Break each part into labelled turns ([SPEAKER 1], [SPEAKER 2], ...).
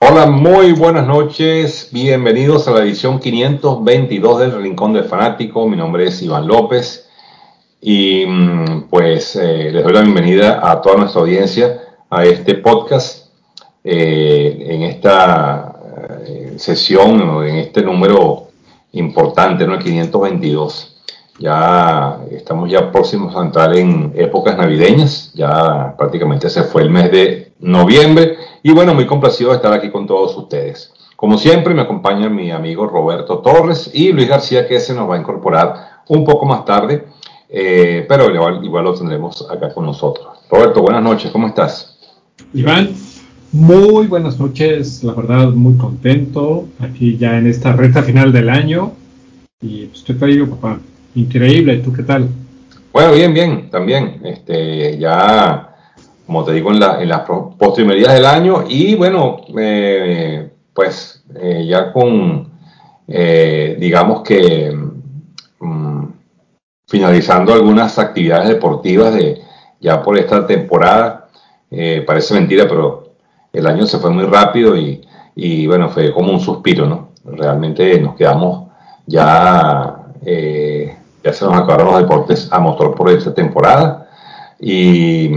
[SPEAKER 1] Hola, muy buenas noches. Bienvenidos a la edición 522 del Rincón del Fanático. Mi nombre es Iván López y mm, pues eh, les doy la bienvenida a toda nuestra audiencia a este podcast eh, en esta eh, sesión, en este número importante, ¿no? el 522. Ya estamos ya próximos a entrar en épocas navideñas, ya prácticamente se fue el mes de noviembre y bueno, muy complacido de estar aquí con todos ustedes. Como siempre, me acompaña mi amigo Roberto Torres y Luis García, que se nos va a incorporar un poco más tarde, eh, pero igual, igual lo tendremos acá con nosotros. Roberto, buenas noches, ¿cómo estás?
[SPEAKER 2] Iván, muy buenas noches, la verdad muy contento aquí ya en esta recta final del año y pues, estoy traído papá, increíble, ¿tú qué tal?
[SPEAKER 1] Bueno, bien, bien, también, este, ya como te digo en, la, en las postrimerías del año y bueno, eh, pues eh, ya con, eh, digamos que mm, finalizando algunas actividades deportivas de ya por esta temporada, parece mentira, pero el año se fue muy rápido y, bueno, fue como un suspiro, ¿no? Realmente nos quedamos ya, eh, ya se nos acabaron los deportes a motor por esta temporada. Y,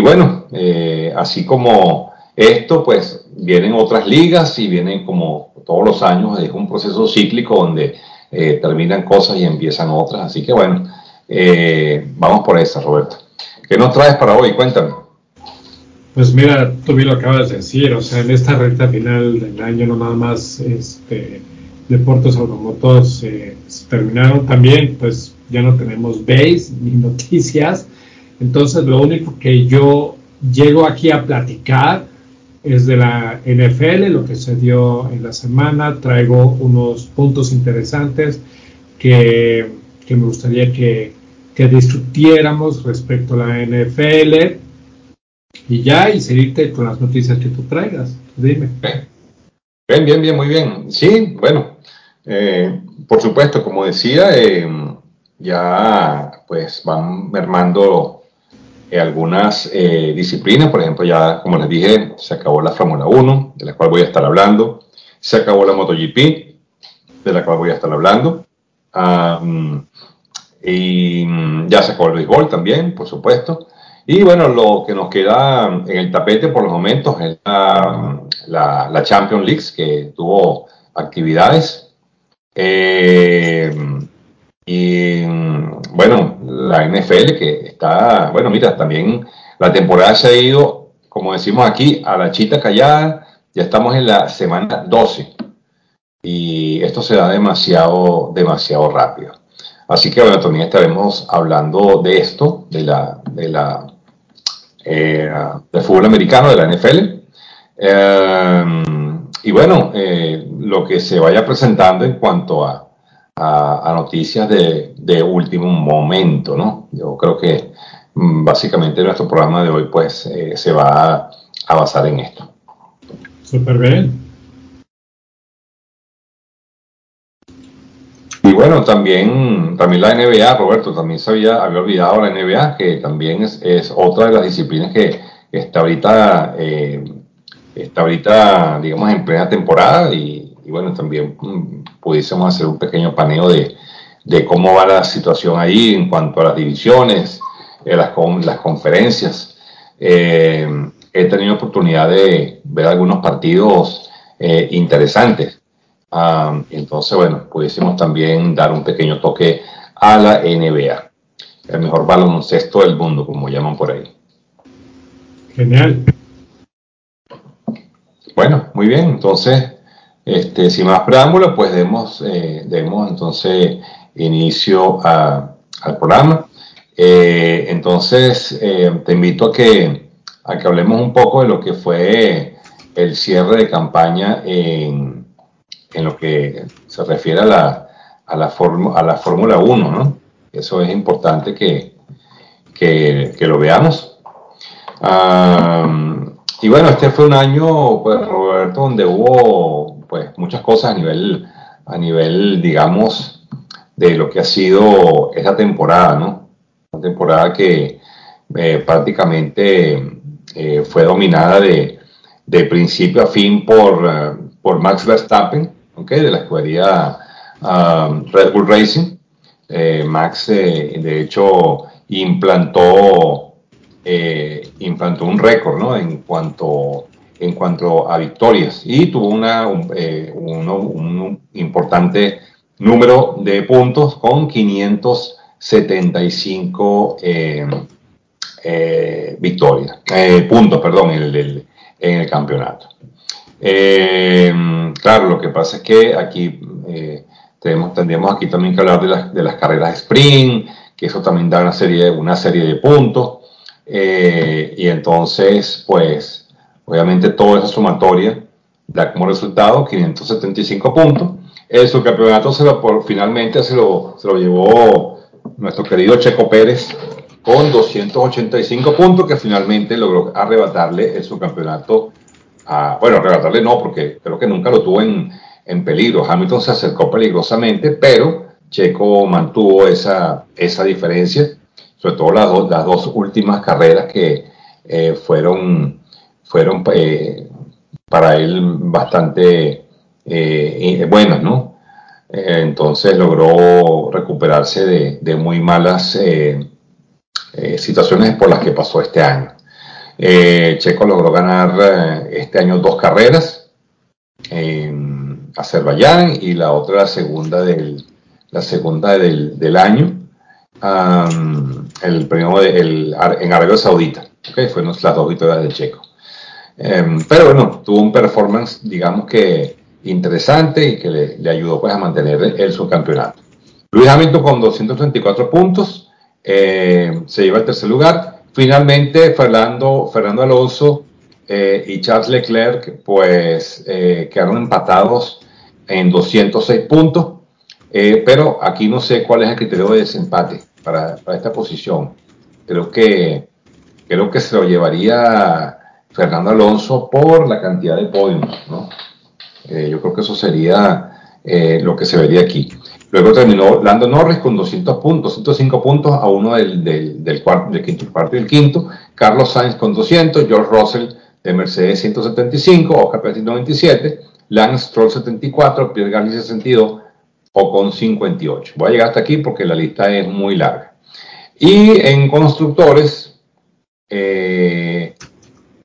[SPEAKER 1] bueno, eh, así como esto, pues vienen otras ligas y vienen como todos los años, es un proceso cíclico donde eh, terminan cosas y empiezan otras. Así que bueno, vamos por esa, Roberto. ¿Qué nos traes para hoy? Cuéntame.
[SPEAKER 2] Pues mira, tú bien lo acabas de decir, o sea, en esta recta final del año no nada más este, deportes automotos eh, se terminaron también, pues ya no tenemos base ni noticias, entonces lo único que yo llego aquí a platicar es de la NFL, lo que se dio en la semana, traigo unos puntos interesantes que, que me gustaría que, que discutiéramos respecto a la NFL y ya, y seguirte con las noticias que tú traigas. Dime.
[SPEAKER 1] Bien, bien, bien, muy bien. Sí, bueno, eh, por supuesto, como decía, eh, ya pues van mermando eh, algunas disciplinas, por ejemplo, ya como les dije, se acabó la Fórmula 1, de la cual voy a estar hablando, se acabó la MotoGP, de la cual voy a estar hablando, mm, y mm, ya se acabó el béisbol también, por supuesto, y bueno, lo que nos queda en el tapete por los momentos es la, la, Champions League, que tuvo actividades. Eh, y bueno, la NFL que está, bueno, mira, también la temporada se ha ido, como decimos aquí, a la chita callada. Ya estamos en la semana 12 y esto se da demasiado, demasiado rápido. Así que bueno, también estaremos hablando de esto, de la, de la eh, de fútbol americano, de la NFL. Eh, y bueno, eh, lo que se vaya presentando en cuanto a, a, noticias de, de, último momento, ¿no? Yo creo que mm, básicamente nuestro programa de hoy pues se va a, a basar en esto.
[SPEAKER 2] Súper bien.
[SPEAKER 1] Y bueno, también, también la NBA, Roberto, también se había, olvidado la NBA, que también es, es otra de las disciplinas que está ahorita, eh, está ahorita, digamos, en plena temporada y, bueno, también mm, pudiésemos hacer un pequeño paneo de, de, cómo va la situación ahí en cuanto a las divisiones, eh, las, las conferencias. Eh, he tenido oportunidad de ver algunos partidos interesantes. Ah, entonces, bueno, pudiésemos también dar un pequeño toque a la NBA, el mejor baloncesto del mundo, como llaman por ahí.
[SPEAKER 2] Genial.
[SPEAKER 1] Bueno, muy bien, entonces, este, sin más preámbulos, pues demos, eh, entonces inicio al programa. Eh, entonces, eh, te invito a que, a que hablemos un poco de lo que fue el cierre de campaña en en lo que se refiere a la, a la, Fórmula 1, ¿no? Eso es importante que, que, lo veamos. y bueno, este fue un año, pues, Roberto, donde hubo pues, muchas cosas a nivel, a nivel, digamos, de lo que ha sido esta temporada, ¿no? Una temporada que eh, prácticamente eh, fue dominada de, de principio a fin por, eh, por Max Verstappen, de la escudería um, Red Bull Racing. Max, de hecho, implantó, implantó un récord ¿no? en, cuanto, en cuanto a victorias y tuvo una, un, importante número de puntos con 575 eh, victorias, eh, puntos, perdón, en el, campeonato. Eh, claro, lo que pasa es que aquí tenemos, tendríamos aquí también que hablar de las, de carreras sprint, que eso también da una serie, una serie de puntos. y entonces, pues, obviamente toda esa sumatoria da como resultado 575 puntos. El subcampeonato se lo, por, finalmente se lo, se lo llevó nuestro querido Checo Pérez con 285 puntos que finalmente logró arrebatarle el subcampeonato a, bueno, arrebatarle no, porque creo que nunca lo tuvo en, en peligro. Hamilton se acercó peligrosamente, pero Checo mantuvo esa, esa diferencia, sobre todo las, dos, las dos últimas carreras que eh, fueron, fueron eh, para él bastante eh, buenas, ¿no? entonces logró recuperarse de, de muy malas eh, situaciones por las que pasó este año. Eh, Checo logró ganar eh, este año dos carreras en Azerbaiyán y la otra la segunda del, la segunda del, del año el primero en Arabia Saudita. Okay, fueron las dos victorias de Checo. Pero bueno, tuvo un performance, digamos que interesante y que le, le ayudó pues a mantener el subcampeonato. Luis Hamilton con 234 puntos, eh, se lleva al tercer lugar. Finalmente, Fernando, Fernando Alonso eh, y Charles Leclerc, pues eh, quedaron empatados en 206 puntos, pero aquí no sé cuál es el criterio de desempate para, para, esta posición. Creo que, creo que se lo llevaría Fernando Alonso por la cantidad de podios, ¿no? yo creo que eso sería lo que se vería aquí. Luego terminó Lando Norris con 200 puntos, 105 puntos a uno del, del, del, cuarto, del quinto, cuarto y el quinto. Carlos Sainz con 200, George Russell de Mercedes 175, Oscar Piastri 97, Lance Stroll 74, Pierre Gasly 62 o con 58. Voy a llegar hasta aquí porque la lista es muy larga. Y en constructores, eh,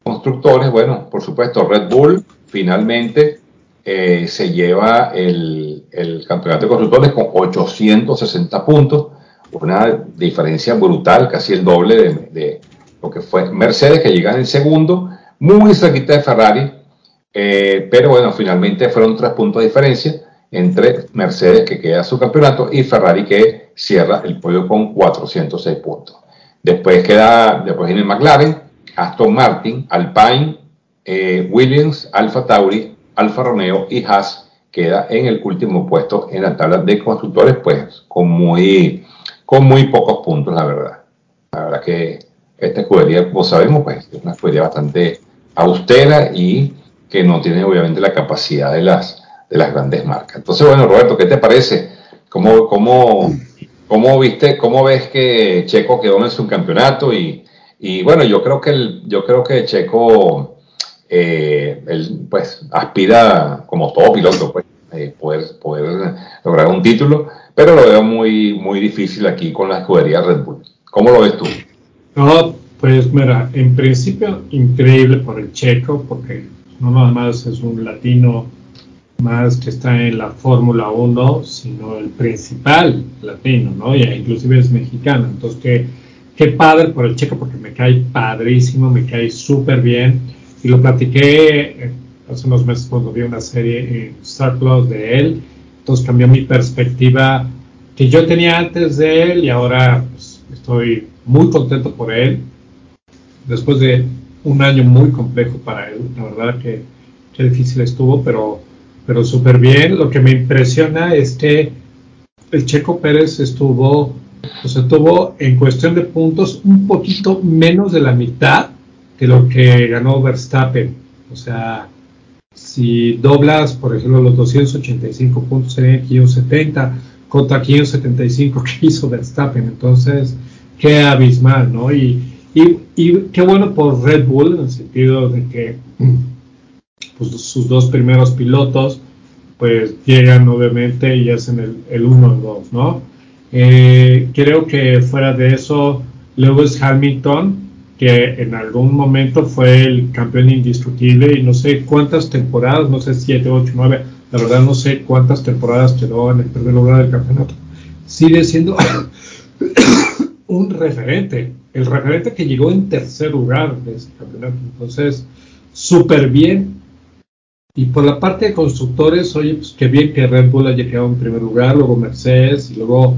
[SPEAKER 1] constructores, bueno, por supuesto, Red Bull finalmente eh, se lleva el, campeonato de constructores con 860 puntos, una diferencia brutal, casi el doble de, de lo que fue Mercedes, que llega en el segundo, muy cerquita de Ferrari, eh, pero bueno, finalmente fueron tres puntos de diferencia entre Mercedes, que queda su campeonato, y Ferrari, que cierra el podio con 406 puntos. Después queda, después viene McLaren, Aston Martin, Alpine, eh, Williams, Alfa Tauri, Alfa Romeo y Haas queda en el último puesto en la tabla de constructores, pues con muy, con muy pocos puntos, la verdad. La verdad que esta escudería, como sabemos, pues es una escudería bastante austera y que no tiene obviamente la capacidad de las, de las grandes marcas. Entonces, bueno, Roberto, ¿qué te parece? ¿Cómo, cómo, cómo viste, cómo ves que Checo quedó en su campeonato? Y, y bueno, yo creo que el, yo creo que Checo eh, él pues aspira, como todo piloto, pues, eh, poder, poder lograr un título, pero lo veo muy, muy difícil aquí con la escudería Red Bull. ¿Cómo lo ves tú?
[SPEAKER 2] No, pues mira, en principio increíble por el checo, porque no nada más es un latino más que está en la Fórmula 1, sino el principal latino, ¿no? Y inclusive es mexicano. Entonces, qué, qué padre por el checo, porque me cae padrísimo, me cae súper bien. Y lo platiqué eh, hace unos meses cuando vi una serie en Star Plus de él, entonces cambió mi perspectiva que yo tenía antes de él y ahora pues, estoy muy contento por él, después de un año muy complejo para él, la verdad que, que difícil estuvo, pero, pero súper bien. Lo que me impresiona es que el Checo Pérez estuvo, pues estuvo en cuestión de puntos un poquito menos de la mitad que lo que ganó Verstappen. O sea, si doblas, por ejemplo, los 285 puntos serían 570 contra 575 que hizo Verstappen. Entonces, qué abismal, ¿no? Y, y, qué bueno por Red Bull en el sentido de que pues, sus dos primeros pilotos pues llegan obviamente y hacen el 1-2, ¿no? Eh, creo que fuera de eso, Lewis Hamilton, que en algún momento fue el campeón indestructible y no sé cuántas temporadas, no sé, 7, 8, 9, la verdad no sé cuántas temporadas quedó en el primer lugar del campeonato, sigue siendo un referente, el referente que llegó en tercer lugar de ese campeonato. Entonces, súper bien. Y por la parte de constructores, oye, pues qué bien que Red Bull haya quedado en primer lugar, luego Mercedes y luego,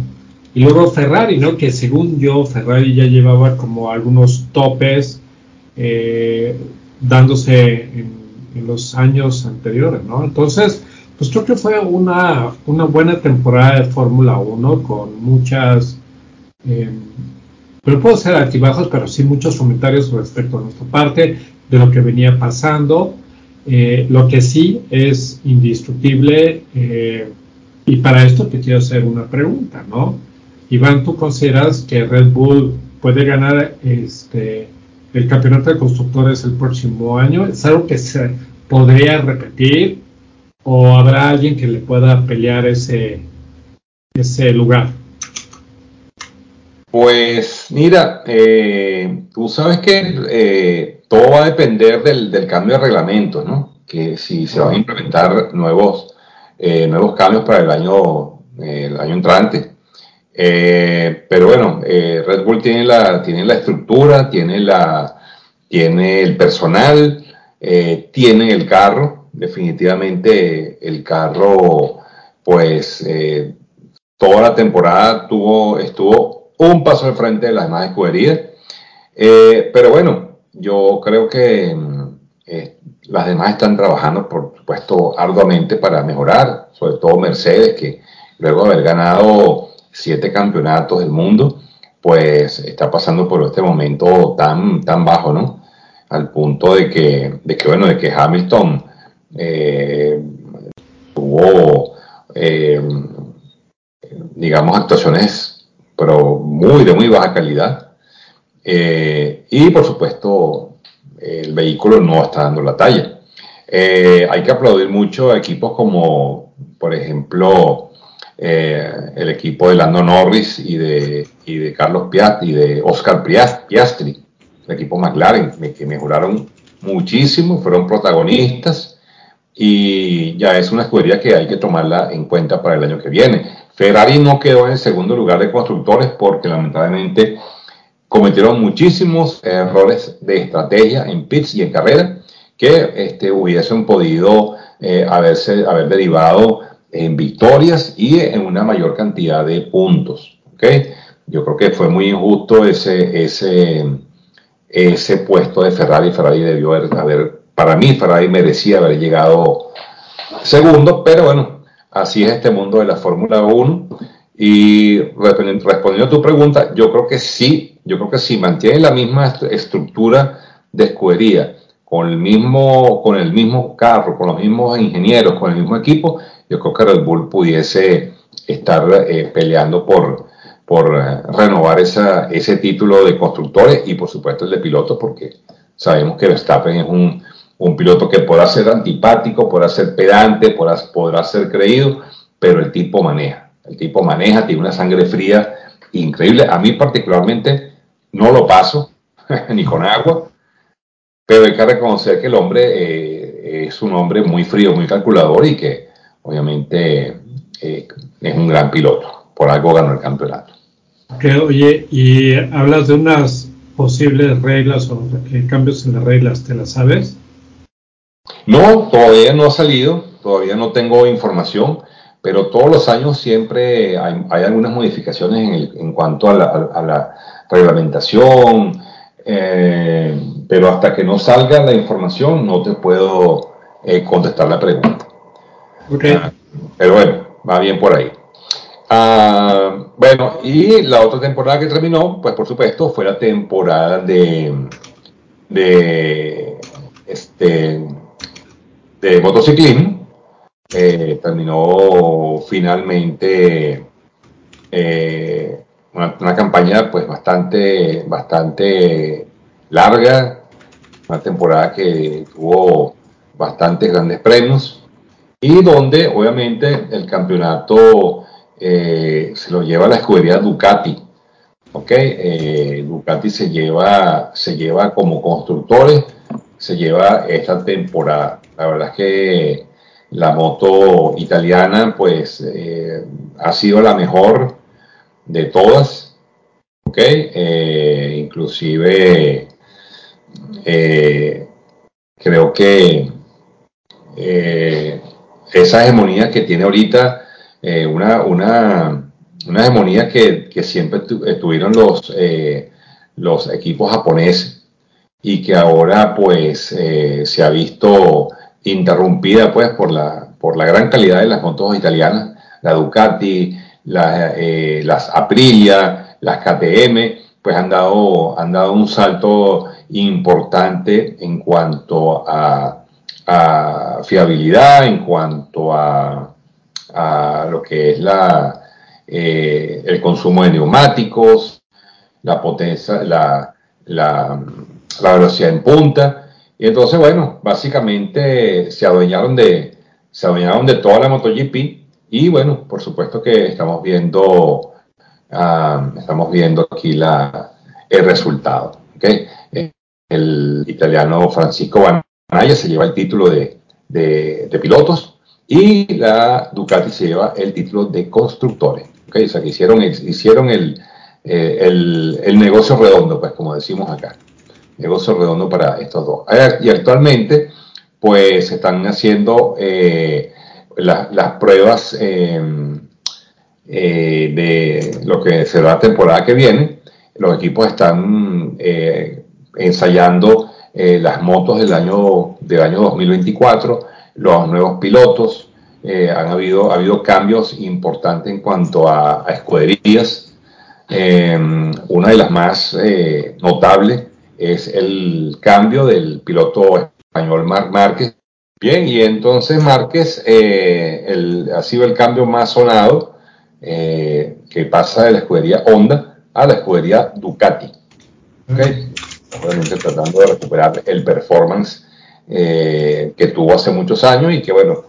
[SPEAKER 2] y luego Ferrari, ¿no? Que según yo, Ferrari ya llevaba como algunos topes eh, dándose en, los años anteriores, ¿no? Entonces, pues creo que fue una, una buena temporada de Fórmula 1 con muchas eh, pero puedo ser altibajos, pero sí muchos comentarios respecto a nuestra parte, de lo que venía pasando. Eh, lo que sí es indestructible, eh, y para esto te quiero hacer una pregunta, ¿no? Iván, ¿tú consideras que Red Bull puede ganar este, el campeonato de constructores el próximo año? ¿Es algo que se podría repetir o habrá alguien que le pueda pelear ese, ese lugar?
[SPEAKER 1] Pues mira, eh, tú sabes que eh, todo va a depender del, cambio de reglamento, ¿no? Que si se van a implementar nuevos, eh, nuevos cambios para el año, el año entrante. Pero bueno, Red Bull tiene la, tiene la estructura, tiene, la, tiene el personal, tiene el carro. Definitivamente el carro, pues toda la temporada tuvo, estuvo un paso al frente de las demás escuderías. Eh, pero bueno, yo creo que mm, eh, las demás están trabajando, por supuesto, arduamente para mejorar, sobre todo Mercedes, que luego de haber ganado siete campeonatos del mundo, pues está pasando por este momento tan, tan bajo, ¿no? Al punto de que, de que bueno, de que Hamilton eh, tuvo, digamos, actuaciones pero muy de muy baja calidad. Eh, y por supuesto, el vehículo no está dando la talla. Eh, hay que aplaudir mucho a equipos como, por ejemplo, eh, el equipo de Lando Norris y de, y de Carlos y de Oscar Piastri, el equipo McLaren, que mejoraron muchísimo, fueron protagonistas y ya es una escudería que hay que tomarla en cuenta para el año que viene. Ferrari no quedó en el segundo lugar de constructores porque lamentablemente cometieron muchísimos errores de estrategia en pits y en carrera que este, hubiesen podido eh, haberse, haber derivado en victorias y en una mayor cantidad de puntos. ¿okay? Yo creo que fue muy injusto ese, ese, ese puesto de Ferrari. Ferrari debió haber, para mí Ferrari merecía haber llegado segundo, pero bueno, Así es este mundo de la Fórmula 1. Y respondiendo a tu pregunta, yo creo que sí, yo creo que sí, mantiene la misma estructura de escudería, con el mismo, con el mismo carro, con los mismos ingenieros, con el mismo equipo, yo creo que Red Bull pudiese estar eh, peleando por, por eh, renovar esa, ese título de constructores y por supuesto el de pilotos, porque sabemos que Verstappen es un, un piloto que podrá ser antipático, podrá ser pedante, podrá, podrá ser creído, pero el tipo maneja. El tipo maneja, tiene una sangre fría increíble. A mí particularmente no lo paso, ni con agua, pero hay que reconocer que el hombre eh, es un hombre muy frío, muy calculador y que obviamente eh, es un gran piloto. Por algo ganó el campeonato.
[SPEAKER 2] oye, y hablas de unas posibles reglas o cambios en las reglas, ¿te las sabes?
[SPEAKER 1] No, todavía no ha salido, todavía no tengo información, pero todos los años siempre hay, algunas modificaciones en, cuanto a la, reglamentación, eh, pero hasta que no salga la información no te puedo eh, contestar la pregunta. Ah, pero bueno, va bien por ahí. Ah, bueno, y la otra temporada que terminó, pues por supuesto, fue la temporada de, de este, de motociclismo. Eh, terminó finalmente eh, una, campaña pues bastante, bastante larga, una temporada que tuvo bastantes grandes premios y donde obviamente el campeonato eh, se lo lleva la escudería Ducati. ¿ok? Eh, Ducati se lleva, se lleva como constructores, se lleva esta temporada. La verdad es que la moto italiana pues eh, ha sido la mejor de todas, ¿ok? inclusive creo que esa hegemonía que tiene ahorita, eh, una, una, una, hegemonía que, que siempre eh, tuvieron los, eh, los equipos japoneses y que ahora pues se ha visto interrumpida pues por la, por la gran calidad de las motos italianas, la Ducati, las Aprilia, las KTM, pues han dado, han dado un salto importante en cuanto a fiabilidad, en cuanto a, lo que es la, eh, el consumo de neumáticos, la potencia, la, la, velocidad en punta. Y entonces, bueno, básicamente se adueñaron de, se adueñaron de toda la MotoGP y bueno, por supuesto que estamos viendo, ah, estamos viendo aquí la, el resultado. ¿okay? El italiano Francisco Van Naya se lleva el título de, pilotos y la Ducati se lleva el título de constructores. ¿okay? O sea que hicieron, hicieron el, eh, el, el, negocio redondo, pues como decimos acá. Negocio redondo para estos dos. Y actualmente, pues están haciendo eh, las pruebas eh, de lo que será la temporada que viene. Los equipos están ensayando eh, las motos del año, del año 2024, los nuevos pilotos, eh, han habido, ha habido cambios importantes en cuanto a, escuderías. Eh, una de las más notables es el cambio del piloto español Marc Márquez. Bien, y entonces Márquez ha sido el cambio más sonado que pasa de la escudería Honda a la escudería Ducati. ¿okay? Obviamente tratando de recuperar el performance eh, que tuvo hace muchos años y que, bueno,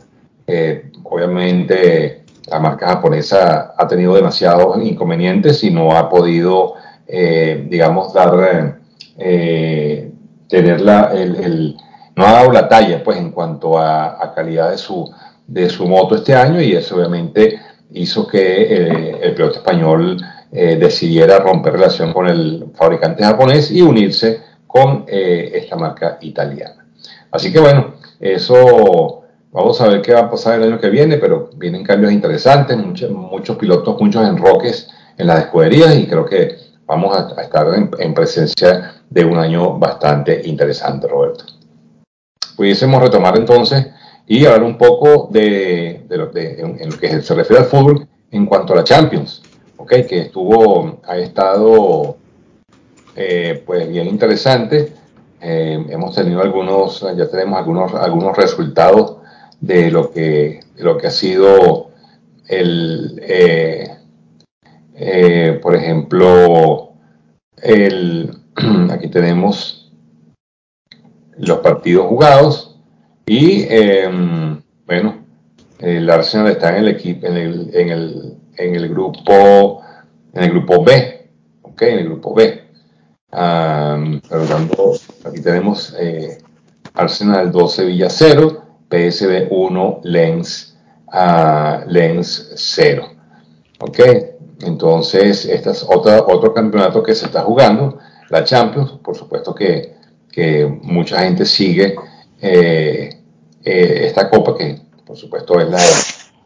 [SPEAKER 1] eh, obviamente la marca japonesa ha tenido demasiados inconvenientes y no ha podido, eh, digamos, dar, tener la, el, no ha dado la talla, pues, en cuanto a, calidad de su, de su moto este año y eso obviamente hizo que el piloto español eh, decidiera romper relación con el fabricante japonés y unirse con eh, esta marca italiana. Así que bueno, eso vamos a ver qué va a pasar el año que viene, pero vienen cambios interesantes, muchos, pilotos, muchos enroques en las escuderías y creo que vamos a, estar en, presencia de un año bastante interesante, Roberto. Pudiésemos retomar entonces y hablar un poco de, en, lo que se refiere al fútbol en cuanto a la Champions que estuvo, ha estado eh, pues bien interesante. Eh, hemos tenido algunos, ya tenemos algunos, algunos resultados de lo que, lo que ha sido el, eh, por ejemplo, el, aquí tenemos los partidos jugados y bueno, el Arsenal está en el equipo, en el, en el en el grupo, en el grupo B, ¿ok? En el grupo B. aquí tenemos eh, Arsenal 2, Sevilla 0, PSV 1, Lens, uh, Lens 0. ¿Ok? Entonces, este es otra, otro campeonato que se está jugando, la Champions, por supuesto que, que mucha gente sigue eh, eh, esta copa que por supuesto es la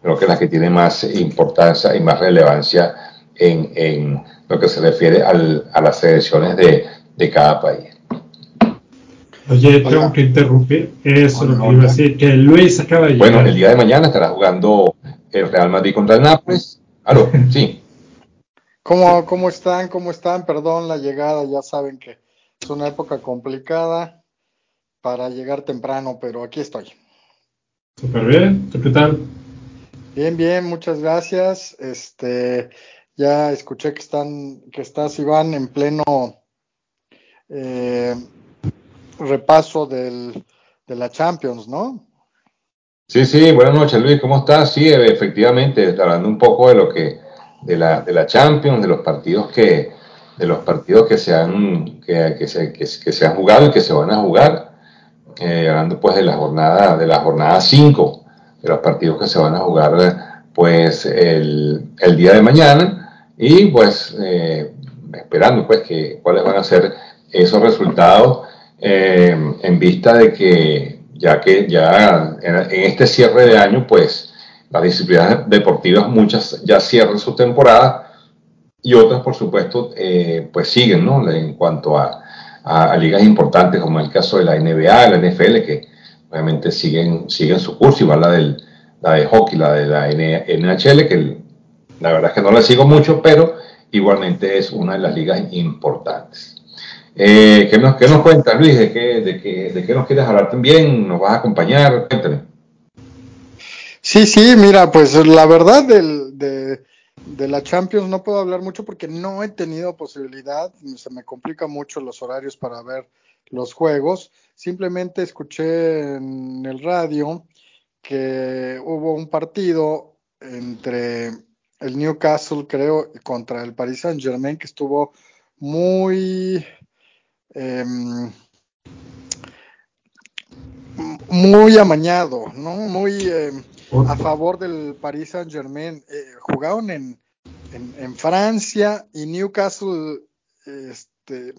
[SPEAKER 1] creo que es la que tiene más importancia y más relevancia en, en lo que se refiere al, a las selecciones de, de, cada país.
[SPEAKER 2] Oye, tengo que interrumpir. Eso lo que iba a decir, que Luis acaba de
[SPEAKER 1] llegar. Bueno, el día de mañana estará jugando el Real Madrid contra el Nápoles. Aló, sí.
[SPEAKER 3] ¿Cómo, ¿Cómo están? ¿Cómo están? Perdón la llegada, ya saben que es una época complicada para llegar temprano, pero aquí estoy.
[SPEAKER 2] Súper bien, ¿tú qué tal?
[SPEAKER 3] Bien, bien, muchas gracias. Este, ya escuché que están, que estás Iván en pleno eh, repaso del, de la Champions, ¿no?
[SPEAKER 1] Sí, sí, buenas noches Luis, ¿cómo estás? Sí, efectivamente, hablando un poco de lo que, de la, de la Champions, de los partidos que, de los partidos que se han, que, que se, que, se han jugado y que se van a jugar, eh, hablando pues de la jornada, de la jornada 5, de los partidos que se van a jugar pues el, el día de mañana, y pues eh, esperando pues que cuáles van a ser esos resultados eh, en vista de que ya que ya en, este cierre de año, pues las disciplinas deportivas muchas ya cierran su temporada y otras, por supuesto, eh, pues siguen, ¿no? En cuanto a, a, ligas importantes, como el caso de la NBA, la NFL, que obviamente siguen, siguen su curso, igual la, del, la de hockey, la de la NHL, que la verdad es que no la sigo mucho, pero igualmente es una de las ligas importantes. Eh, ¿qué, nos, ¿Qué nos cuentas, Luis? ¿De qué, de, qué, ¿De qué nos quieres hablar también? ¿Nos vas a acompañar? Cuéntame.
[SPEAKER 3] Sí, sí, mira, pues la verdad del, de, de la Champions no puedo hablar mucho porque no he tenido posibilidad, se me complica mucho los horarios para ver los juegos. Simplemente escuché en el radio que hubo un partido entre el Newcastle, creo, contra el Paris Saint Germain que estuvo muy Em, muy amañado, ¿no? Muy em, a favor del Paris Saint Germain. Eh, jugaron en, en, Francia y Newcastle este,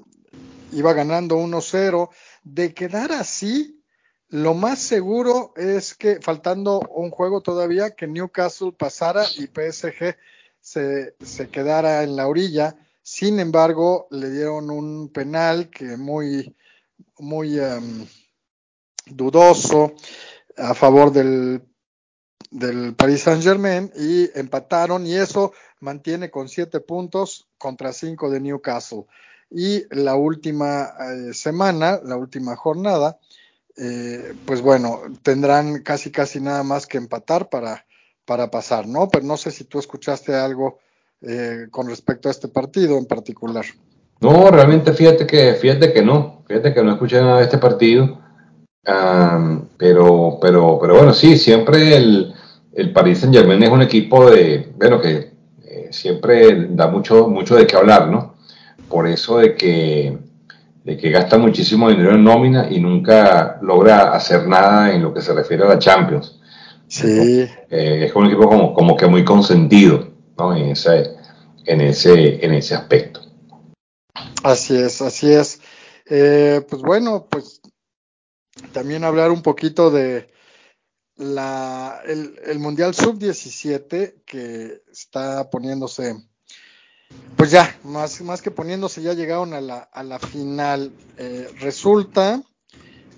[SPEAKER 3] iba ganando 1-0. De quedar así, lo más seguro es que, faltando un juego todavía, que Newcastle pasara y PSG se, se quedara en la orilla. Sin embargo, le dieron un penal que muy, muy em, dudoso a favor del, del Paris Saint Germain y empataron y eso mantiene con siete puntos contra cinco de Newcastle. Y la última eh, semana, la última jornada, eh, pues bueno, tendrán casi casi nada más que empatar para, para pasar, ¿no? Pero no sé si tú escuchaste algo eh, con respecto a este partido en particular.
[SPEAKER 1] No, realmente fíjate que, fíjate que no, fíjate que no escuché nada de este partido, pero, pero, pero bueno, sí, siempre el, el Paris Saint Germain es un equipo de, bueno, que siempre da mucho, mucho de qué hablar, ¿no? Por eso de que, de que gasta muchísimo dinero en nómina y nunca logra hacer nada en lo que se refiere a la Champions.
[SPEAKER 3] Sí.
[SPEAKER 1] Eh, es un equipo como, como que muy consentido. ¿no? En, ese, en, ese, en ese aspecto.
[SPEAKER 3] Así es, así es. Eh, pues bueno, pues también hablar un poquito de la, el, Mundial Sub-17 que está poniéndose, pues ya, más, más que poniéndose, ya llegaron a la, a la final. Eh, resulta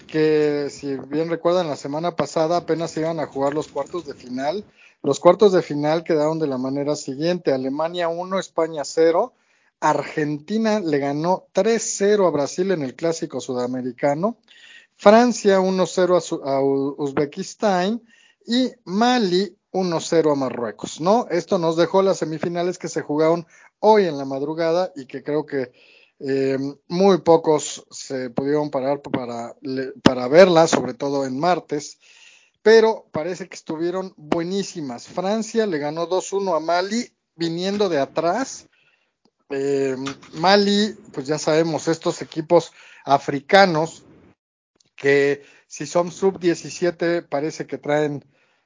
[SPEAKER 3] que, si bien recuerdan, la semana pasada apenas iban a jugar los cuartos de final los cuartos de final quedaron de la manera siguiente: Alemania 1, España 0. Argentina le ganó 3-0 a Brasil en el clásico sudamericano. Francia 1-0 a, Uzbekistán y Mali 1-0 a Marruecos, ¿no? Esto nos dejó las semifinales que se jugaron hoy en la madrugada y que creo que eh, muy pocos se pudieron parar para, para verlas, sobre todo en martes pero parece que estuvieron buenísimas. Francia le ganó 2-1 a Mali viniendo de atrás. Eh, Mali, pues ya sabemos, estos equipos africanos que si son sub 17 parece que traen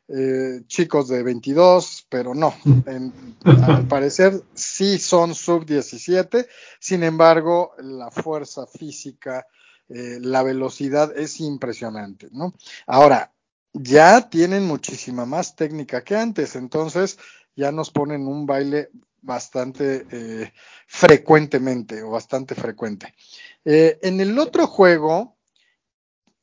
[SPEAKER 3] eh, chicos de 22, pero no, al parecer sí son sub 17, sin embargo la fuerza física, eh, la velocidad es impresionante, ¿no? Ahora, ya tienen muchísima más técnica que antes, entonces ya nos ponen un baile bastante eh, frecuentemente o bastante frecuente. Eh, en el otro juego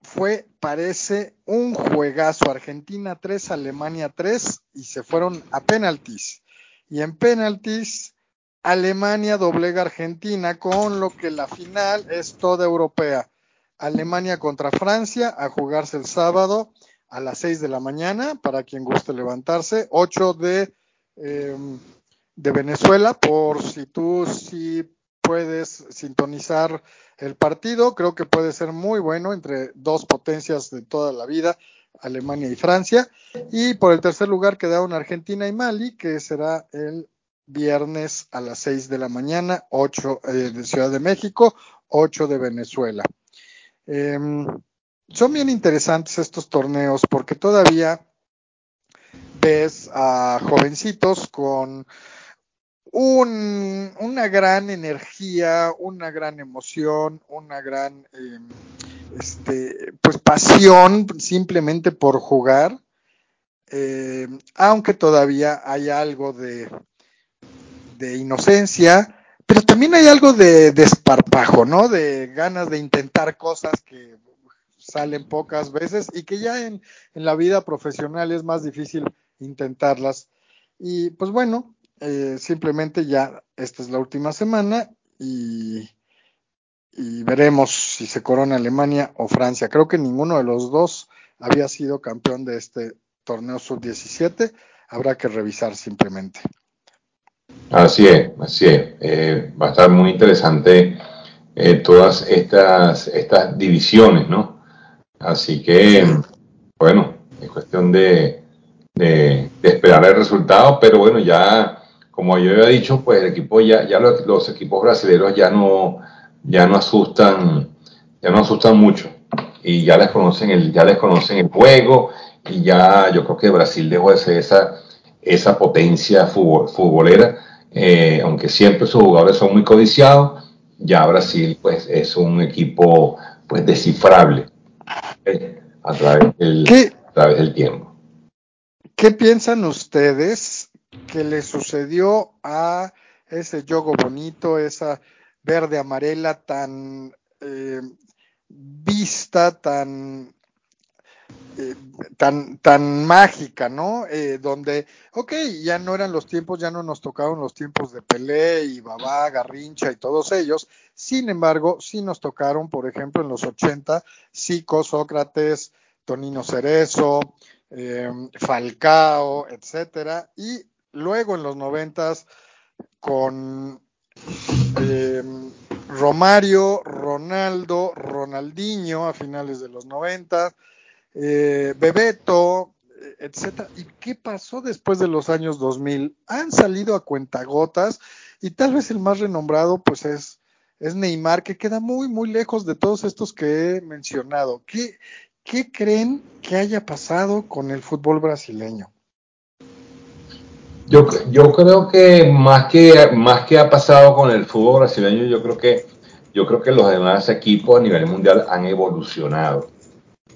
[SPEAKER 3] fue, parece, un juegazo, Argentina 3, Alemania 3 y se fueron a penaltis. Y en penaltis, Alemania doblega Argentina con lo que la final es toda europea. Alemania contra Francia a jugarse el sábado a las 6 de la mañana, para quien guste levantarse, 8 de, em, de Venezuela, por si tú sí puedes sintonizar el partido. Creo que puede ser muy bueno entre dos potencias de toda la vida, Alemania y Francia. Y por el tercer lugar quedaron Argentina y Mali, que será el viernes a las 6 de la mañana, 8 eh, de Ciudad de México, 8 de Venezuela. Em, son bien interesantes estos torneos porque todavía ves a jovencitos con una gran energía, una gran emoción, una gran em, este, pues pasión simplemente por jugar, em, aunque todavía hay algo de, de inocencia, pero también hay algo de desparpajo, ¿no? De ganas de intentar cosas que salen pocas veces y que ya en, en la vida profesional es más difícil intentarlas. Y pues bueno, eh, simplemente ya esta es la última semana y, y, veremos si se corona Alemania o Francia. Creo que ninguno de los dos había sido campeón de este torneo sub-17. Habrá que revisar simplemente.
[SPEAKER 1] Así es, así es. Eh, va a estar muy interesante eh, todas estas, estas divisiones, ¿no? Así que, bueno, es cuestión de, de, esperar el resultado, pero bueno, ya, como yo había dicho, pues el equipo ya, ya los, equipos brasileños ya no, ya no asustan, ya no asustan mucho. Y ya les conocen el, ya les conocen el juego y ya yo creo que Brasil dejó de ser esa, esa potencia futbolera, eh, aunque siempre sus jugadores son muy codiciados, ya Brasil pues es un equipo pues descifrable eh, a, través a través del tiempo.
[SPEAKER 3] ¿Qué piensan ustedes que le sucedió a ese yogo bonito, esa verde amarela tan eh, vista, tan, eh, tan, tan mágica, ¿no? Eh, donde, ok, ya no eran los tiempos, ya no nos tocaron los tiempos de Pelé y Babá, Garrincha y todos ellos. Sin embargo, sí nos tocaron, por ejemplo, en los 80, Zico, Sócrates, Tonino Cerezo, Falcao, etcétera, y luego en los noventas con eh, Romario, Ronaldo, Ronaldinho a finales de los noventas, eh, Bebeto, etcétera. ¿Y qué pasó después de los años 2000? Han salido a cuentagotas y tal vez el más renombrado pues es, es Neymar, que queda muy, muy lejos de todos estos que he mencionado. ¿Qué, ¿Qué creen que haya pasado con el fútbol brasileño?
[SPEAKER 1] Yo, yo creo que más que más que ha pasado con el fútbol brasileño, yo creo que yo creo que los demás equipos a nivel mundial han evolucionado,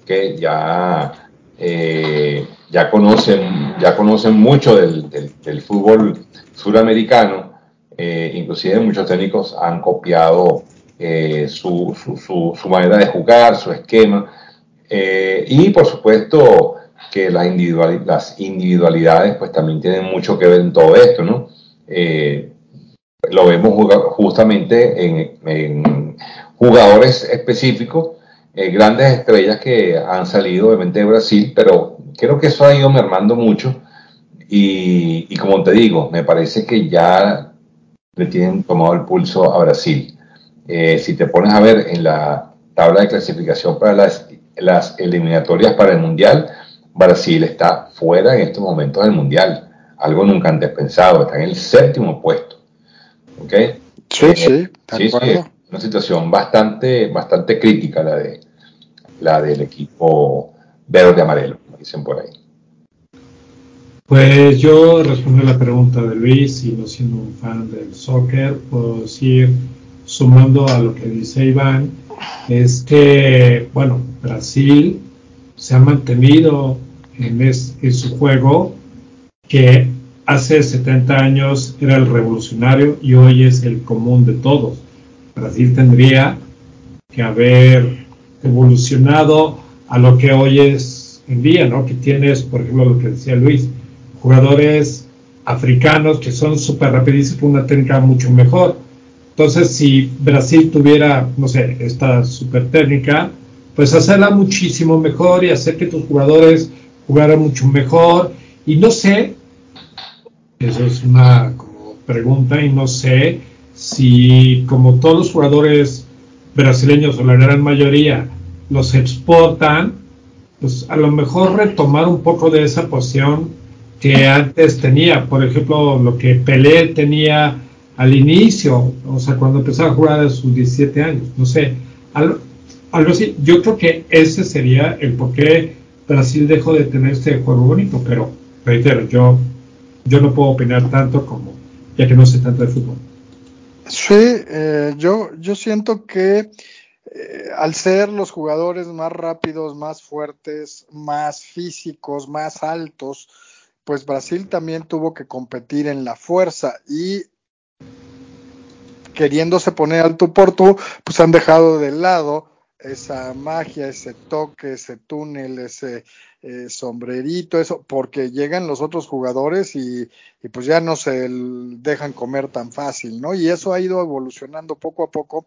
[SPEAKER 1] que ya eh, ya conocen ya conocen mucho del, fútbol suramericano, eh, inclusive muchos técnicos han copiado eh, su, su, su manera de jugar, su esquema eh, y por supuesto que las, individualidades pues también tienen mucho que ver en todo esto, ¿no? Eh, lo vemos justamente en, jugadores específicos, eh, grandes estrellas que han salido obviamente de Brasil, pero creo que eso ha ido mermando mucho y, como te digo, me parece que ya le tienen tomado el pulso a Brasil. si te pones a ver en la tabla de clasificación para las las eliminatorias para el Mundial, Brasil está fuera en estos momentos del Mundial. Algo nunca antes pensado, está en el séptimo puesto. ¿Ok?
[SPEAKER 3] Sí, eh, sí, sí,
[SPEAKER 1] sí, una situación bastante, bastante crítica la, de, la del equipo verde amarelo, dicen por ahí.
[SPEAKER 2] Pues yo respondo a la pregunta de Luis y no siendo un fan del soccer, puedo decir, sumando a lo que dice Iván, es que, bueno, Brasil se ha mantenido en, su juego que hace 70 años era el revolucionario y hoy es el común de todos. Brasil tendría que haber evolucionado a lo que hoy es en día, ¿no? Que tienes, por ejemplo, lo que decía Luis, jugadores africanos que son súper rapidísimos, una técnica mucho mejor entonces, si Brasil tuviera, no sé, esta super técnica, pues hacerla muchísimo mejor y hacer que tus jugadores jugaran mucho mejor. Y no sé, eso es una como pregunta, y no sé si como todos los jugadores brasileños o la gran mayoría los exportan, pues a lo mejor retomar un poco de esa posición que antes tenía, por ejemplo, lo que Pelé tenía al inicio, o sea, cuando empezaba a jugar a sus 17 años, no sé, así. Yo creo que ese sería el por qué Brasil dejó de tener este juego bonito, pero reitero, yo, yo no puedo opinar tanto como, ya que no sé tanto de fútbol.
[SPEAKER 3] Sí, eh, yo, yo siento que eh, al ser los jugadores más rápidos, más fuertes, más físicos, más altos, pues Brasil también tuvo que competir en la fuerza y queriéndose poner alto por tú, pues han dejado de lado esa magia, ese toque, ese túnel, ese eh, sombrerito, eso, porque llegan los otros jugadores y, pues ya no se dejan comer tan fácil, ¿no? Y eso ha ido evolucionando poco a poco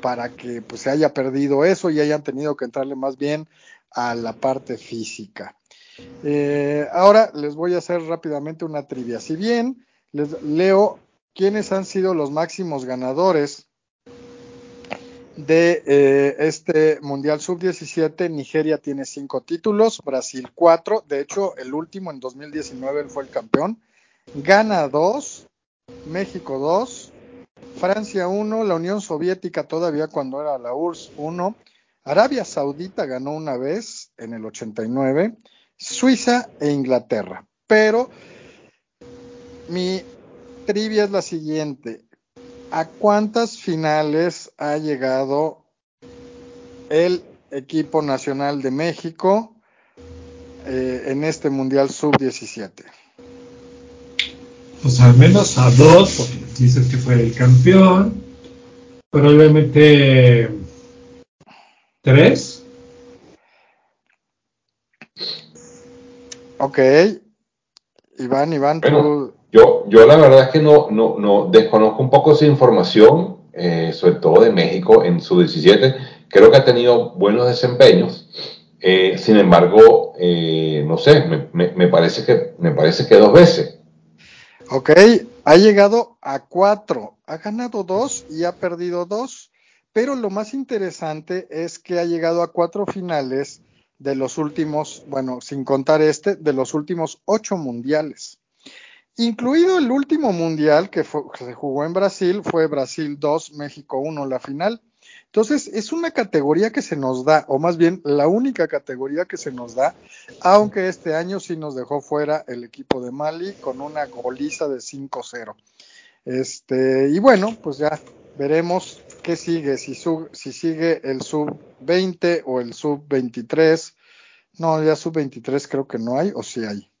[SPEAKER 3] para que pues se haya perdido eso y hayan tenido que entrarle más bien a la parte física. Eh, ahora les voy a hacer rápidamente una trivia. Si bien les leo quiénes han sido los máximos ganadores de eh, este Mundial Sub-17, Nigeria tiene cinco títulos, Brasil cuatro, de hecho el último en 2019 él fue el campeón, Gana dos, México dos, Francia uno, la Unión Soviética todavía cuando era la URSS uno, Arabia Saudita ganó una vez en el 89, Suiza e Inglaterra. Pero mi trivia es la siguiente. ¿A cuántas finales ha llegado el equipo nacional de México eh, en este Mundial Sub-17?
[SPEAKER 2] Pues al menos a dos, porque dices que fue el campeón. Probablemente tres.
[SPEAKER 3] Ok. Iván, Iván, tú
[SPEAKER 1] yo, yo la verdad es que no, no, no desconozco un poco esa información, eh, sobre todo de México en su 17. Creo que ha tenido buenos desempeños. Eh, sin embargo, eh, no sé, me, parece que, me parece que dos veces.
[SPEAKER 3] Ok, ha llegado a cuatro, ha ganado dos y ha perdido dos, pero lo más interesante es que ha llegado a cuatro finales de los últimos, bueno, sin contar este, de los últimos ocho mundiales. Incluido el último mundial que, se jugó en Brasil, fue Brasil 2, México 1, la final. Entonces, es una categoría que se nos da, o más bien la única categoría que se nos da, aunque este año sí nos dejó fuera el equipo de Mali con una goliza de 5-0. Este, y bueno, pues ya veremos qué sigue, si, si sigue el sub-20 o el sub-23. No, ya sub-23 creo que no hay, o sí hay.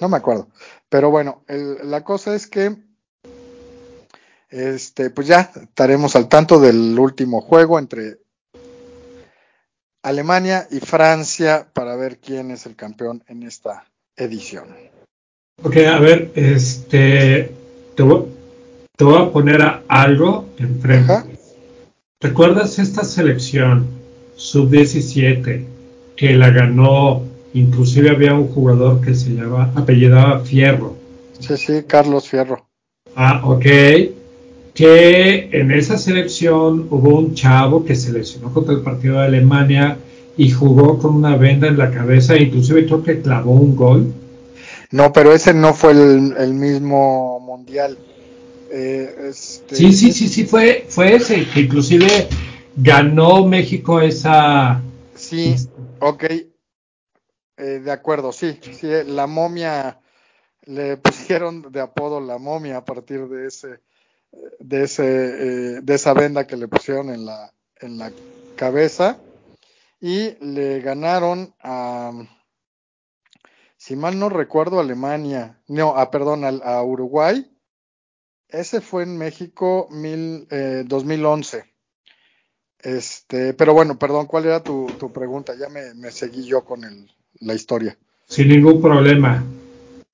[SPEAKER 3] No me acuerdo. Pero bueno, la cosa es que este, pues ya estaremos al tanto del último juego entre Alemania y Francia para ver quién es el campeón en esta edición.
[SPEAKER 2] Ok, a ver, este, te voy, a poner a algo enfrente. ¿Recuerdas esta selección sub-17 que la ganó Inclusive había un jugador que se llamaba, apellidaba Fierro.
[SPEAKER 3] Sí, sí, Carlos Fierro.
[SPEAKER 2] Ah, ok. Que en esa selección hubo un chavo que se lesionó contra el partido de Alemania y jugó con una venda en la cabeza, inclusive creo que clavó un gol.
[SPEAKER 3] No, pero ese no fue el, mismo mundial.
[SPEAKER 2] Eh, este, sí, sí, sí, sí, fue, fue ese, que inclusive ganó México esa...
[SPEAKER 3] Sí, ok, eh, de acuerdo, sí, sí, la momia le pusieron de apodo la momia a partir de ese, de ese, eh, de esa venda que le pusieron en la, en la cabeza y le ganaron a, si mal no recuerdo, Alemania, no, a, perdón, a, Uruguay. Ese fue en México mil, 2011. Eh, este, pero bueno, perdón, ¿cuál era tu, tu pregunta? Ya me, me seguí yo con el, la historia.
[SPEAKER 2] Sin ningún problema.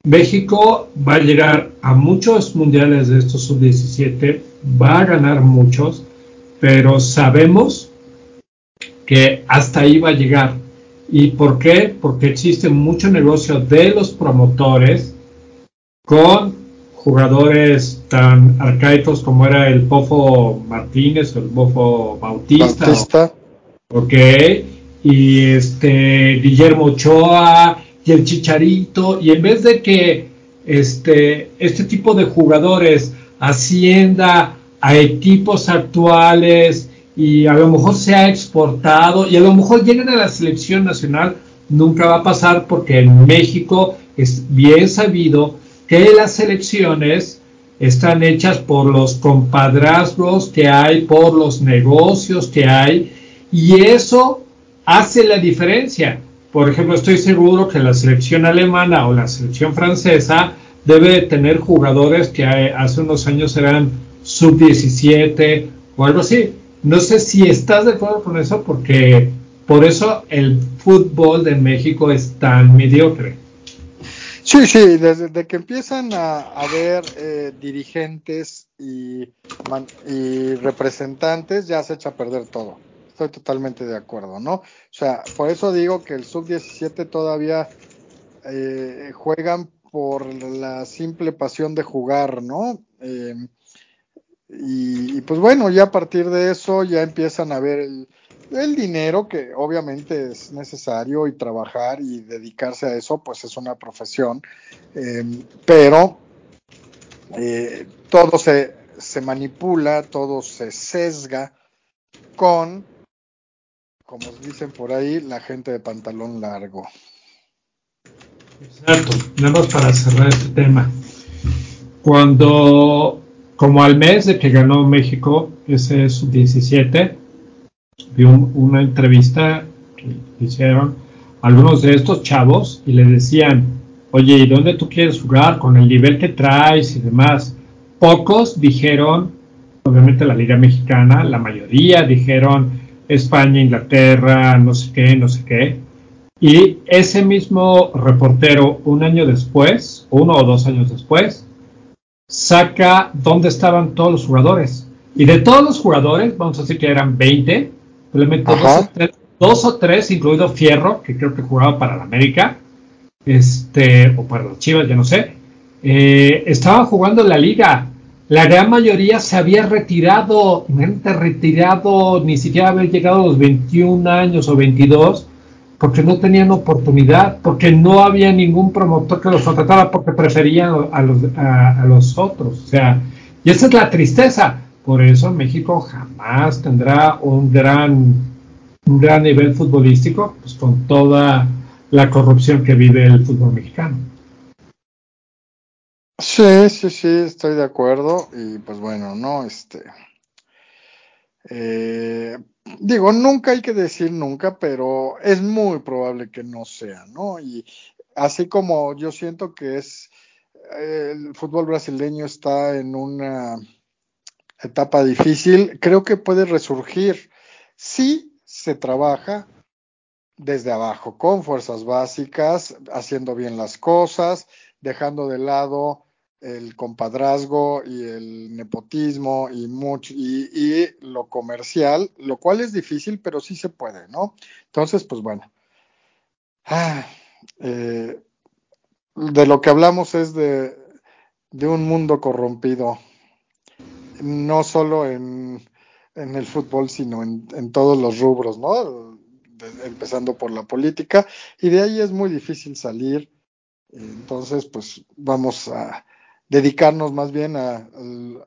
[SPEAKER 2] México va a llegar a muchos mundiales de estos sub-17, va a ganar muchos, pero sabemos que hasta ahí va a llegar. ¿Y por qué? Porque existe mucho negocio de los promotores con jugadores tan arcaicos como era el Bofo Martínez o el Bofo Bautista.
[SPEAKER 3] Bautista.
[SPEAKER 2] ok. Y este Guillermo Ochoa y el Chicharito. Y en vez de que este, este tipo de jugadores ascienda a equipos actuales y a lo mejor se ha exportado y a lo mejor lleguen a la selección nacional, nunca va a pasar porque en México es bien sabido que las selecciones están hechas por los compadrazgos que hay, por los negocios que hay, y eso hace la diferencia. Por ejemplo, estoy seguro que la selección alemana o la selección francesa debe tener jugadores que hace unos años eran sub-17 o algo así. No sé si estás de acuerdo con eso porque por eso el fútbol de México es tan mediocre.
[SPEAKER 3] Sí, sí, desde que empiezan a haber eh, dirigentes y, y, representantes ya se echa a perder todo. Estoy totalmente de acuerdo, ¿no? O sea, por eso digo que el sub-17 todavía eh, juegan por la simple pasión de jugar, ¿no? Eh, y, pues bueno, ya a partir de eso ya empiezan a ver el, dinero que obviamente es necesario y trabajar y dedicarse a eso, pues es una profesión, eh, pero todo se, se manipula, todo se sesga con, como dicen por ahí, la gente de pantalón largo.
[SPEAKER 2] Exacto, nada más para cerrar este tema. Cuando, como al mes de que ganó México, ese es 17, vi una entrevista que hicieron algunos de estos chavos y le decían, oye, ¿y dónde tú quieres jugar con el nivel que traes y demás? Pocos dijeron, obviamente la Liga Mexicana, la mayoría dijeron España, Inglaterra, no sé qué, no sé qué. Y ese mismo reportero, un año después, uno o dos años después, saca dónde estaban todos los jugadores. Y de todos los jugadores, vamos a decir que eran 20, Probablemente dos o, tres, dos o, tres, incluido Fierro, que creo que jugaba para la América, este, o para los Chivas, ya no sé, eh, estaban jugando en la liga. La gran mayoría se había retirado, retirado, ni siquiera haber llegado a los 21 años o 22, porque no tenían oportunidad, porque no había ningún promotor que los contratara, porque preferían a los, a los otros. O sea, y esa es la tristeza. Por eso México jamás tendrá un gran, un gran nivel futbolístico, pues con toda la corrupción que vive el fútbol mexicano.
[SPEAKER 3] Sí, sí, sí, estoy de acuerdo. Y pues bueno, no, este. Eh, digo, nunca hay que decir nunca, pero es muy probable que no sea, ¿no? Y así como yo siento que es. El fútbol brasileño está en una etapa difícil, creo que puede resurgir si se trabaja desde abajo, con fuerzas básicas, haciendo bien las cosas, dejando de lado el compadrazgo y el nepotismo y, mucho, y, y, lo comercial, lo cual es difícil, pero sí se puede, ¿no? Entonces, pues bueno, ah, eh, de lo que hablamos es de, de un mundo corrompido no solo en, en el fútbol, sino en, en, todos los rubros, ¿no? Empezando por la política, y de ahí es muy difícil salir. Entonces, pues vamos a dedicarnos más bien a,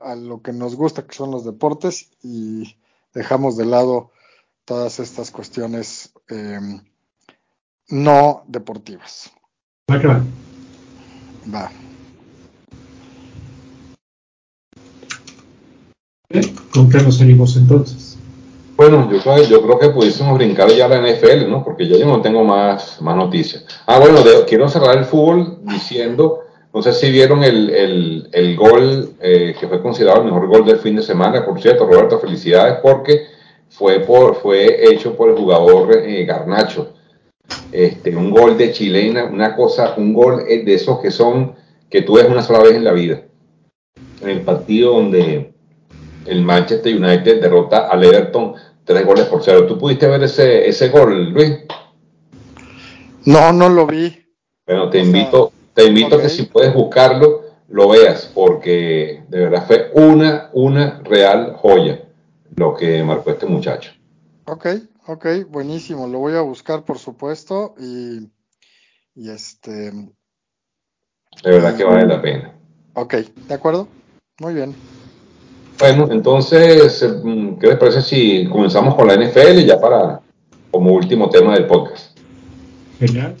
[SPEAKER 3] a, lo que nos gusta, que son los deportes, y dejamos de lado todas estas cuestiones eh, no deportivas. Va.
[SPEAKER 2] ¿Con qué nos seguimos entonces?
[SPEAKER 1] Bueno, yo, yo creo que pudiésemos brincar ya a la NFL, ¿no? Porque ya yo no tengo más, más noticias. Ah, bueno, de, quiero cerrar el fútbol diciendo, no sé si vieron el, el, el gol eh, que fue considerado el mejor gol del fin de semana, por cierto, Roberto, felicidades, porque fue, por, fue hecho por el jugador eh, Garnacho. Este, un gol de chilena, una cosa, un gol de esos que son, que tú ves una sola vez en la vida. En el partido donde el Manchester United derrota al Everton tres goles por cero. ¿Tú pudiste ver ese, ese gol, Luis?
[SPEAKER 3] No, no lo vi.
[SPEAKER 1] Bueno, te o invito, te invito okay. que si puedes buscarlo, lo veas, porque de verdad fue una, una real joya lo que marcó este muchacho.
[SPEAKER 3] Ok, ok, buenísimo. Lo voy a buscar, por supuesto, y, y este.
[SPEAKER 1] De verdad que vale la pena.
[SPEAKER 3] Ok, de acuerdo. Muy bien.
[SPEAKER 1] Bueno, entonces, mm, ¿qué les parece si comenzamos con la NFL ya para como último tema del podcast?
[SPEAKER 2] Genial.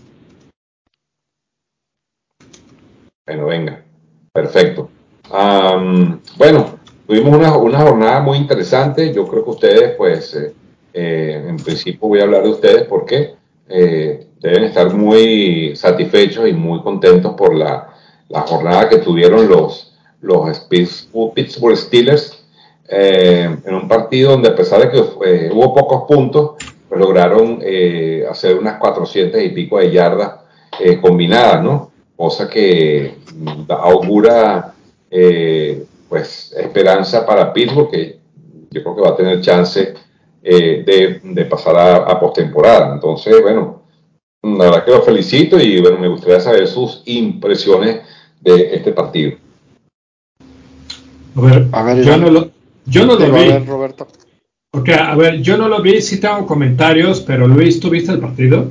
[SPEAKER 1] Bueno, venga. Perfecto. bueno, tuvimos una, una, jornada muy interesante. Yo creo que ustedes, pues, eh, eh, en principio voy a hablar de ustedes porque eh, deben estar muy satisfechos y muy contentos por la, la jornada que tuvieron los, los Pittsburgh Steelers en un partido donde a pesar de que hubo pocos puntos, pues lograron hacer unas 400 y pico de yardas combinadas, ¿no? Cosa que augura eh, pues esperanza para Pittsburgh, que yo creo que va a tener chance eh, de, pasar a, postemporada. Entonces, bueno, la verdad que los felicito y bueno, me gustaría saber sus impresiones de este partido.
[SPEAKER 2] A ver, yo no lo, yo no lo vi. Roberto. Ok, a ver, yo no lo vi, sí tengo comentarios, pero Luis, ¿tú viste el partido?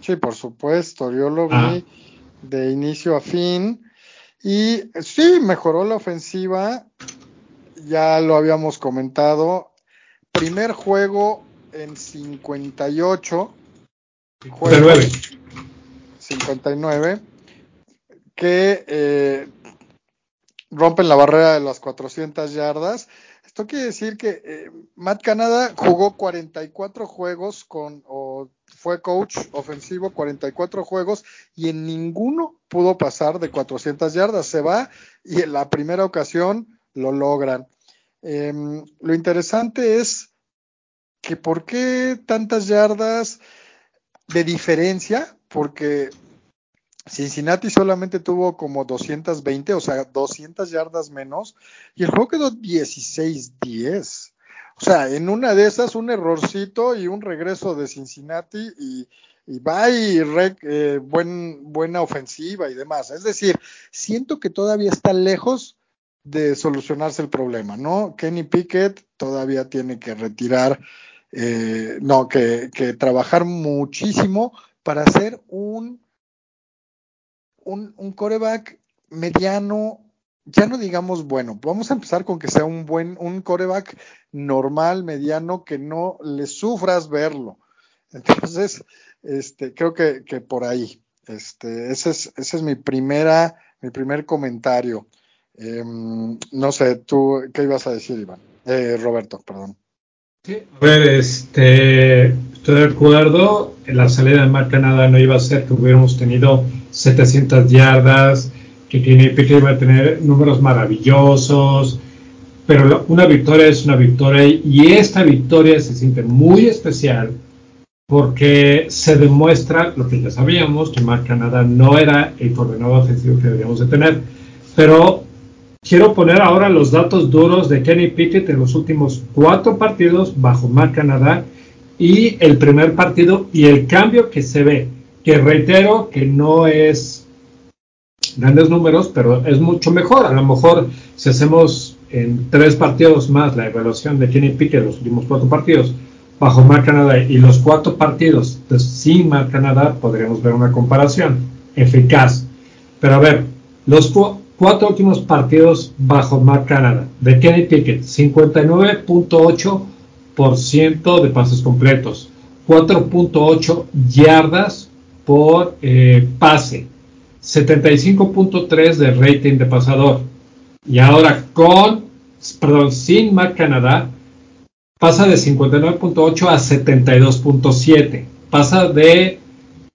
[SPEAKER 3] Sí, por supuesto, yo lo vi. De inicio a fin. Y sí, mejoró la ofensiva, ya lo habíamos comentado. Primer juego en 58. Juego 59. Que eh, rompen la barrera de las 400 yardas. Esto quiere decir que eh, Matt Canada jugó 44 juegos con, fue coach ofensivo 44 juegos y en ninguno pudo pasar de 400 yardas. Se va y en la primera ocasión lo logran. Em, lo interesante es que por qué tantas yardas de diferencia, porque Cincinnati solamente tuvo como 220, o sea, 200 yardas menos, y el juego quedó 16-10. O sea, en una de esas, un errorcito y un regreso de Cincinnati y, va y eh, buen, buena ofensiva y demás. Es decir, siento que todavía está lejos de solucionarse el problema, ¿no? Kenny Pickett todavía tiene que retirar, eh, no, que, que, trabajar muchísimo para hacer un, un, un coreback mediano ya no digamos bueno, vamos a empezar con que sea un buen, un coreback normal, mediano, que no le sufras verlo. Entonces, este, creo que, que por ahí. Este, ese es, ese es mi primera, mi primer comentario. Em, no sé, tú, ¿qué ibas a decir, Iván? Eh, Roberto, perdón.
[SPEAKER 2] a ver, este, estoy de acuerdo. En la salida de Mar Canadá no iba a ser que hubiéramos tenido 700 yardas, que tiene Piquet va a tener números maravillosos, pero una victoria es una victoria y esta victoria se siente muy especial porque se demuestra lo que ya sabíamos, que Mar Canadá no era el coordinador ofensivo que deberíamos de tener. Pero quiero poner ahora los datos duros de Kenny Pickett en los últimos cuatro partidos bajo Mar Canadá y el primer partido y el cambio que se ve, que reitero que no es grandes números, pero es mucho mejor. A lo mejor si hacemos en tres partidos más la evaluación de Kenny Pickett, los últimos cuatro partidos, bajo Mar Canadá y los cuatro partidos sin Mar Canadá, podríamos ver una comparación eficaz. Pero a ver, los cuatro últimos partidos bajo Mar Canadá de Kenny Pickett, 59.8% de pases completos, 4.8 yardas por eh, pase, 75.3 de rating de pasador. Y ahora con, perdón, sin Mac Canadá, pasa de 59.8 a 72.7. Pasa de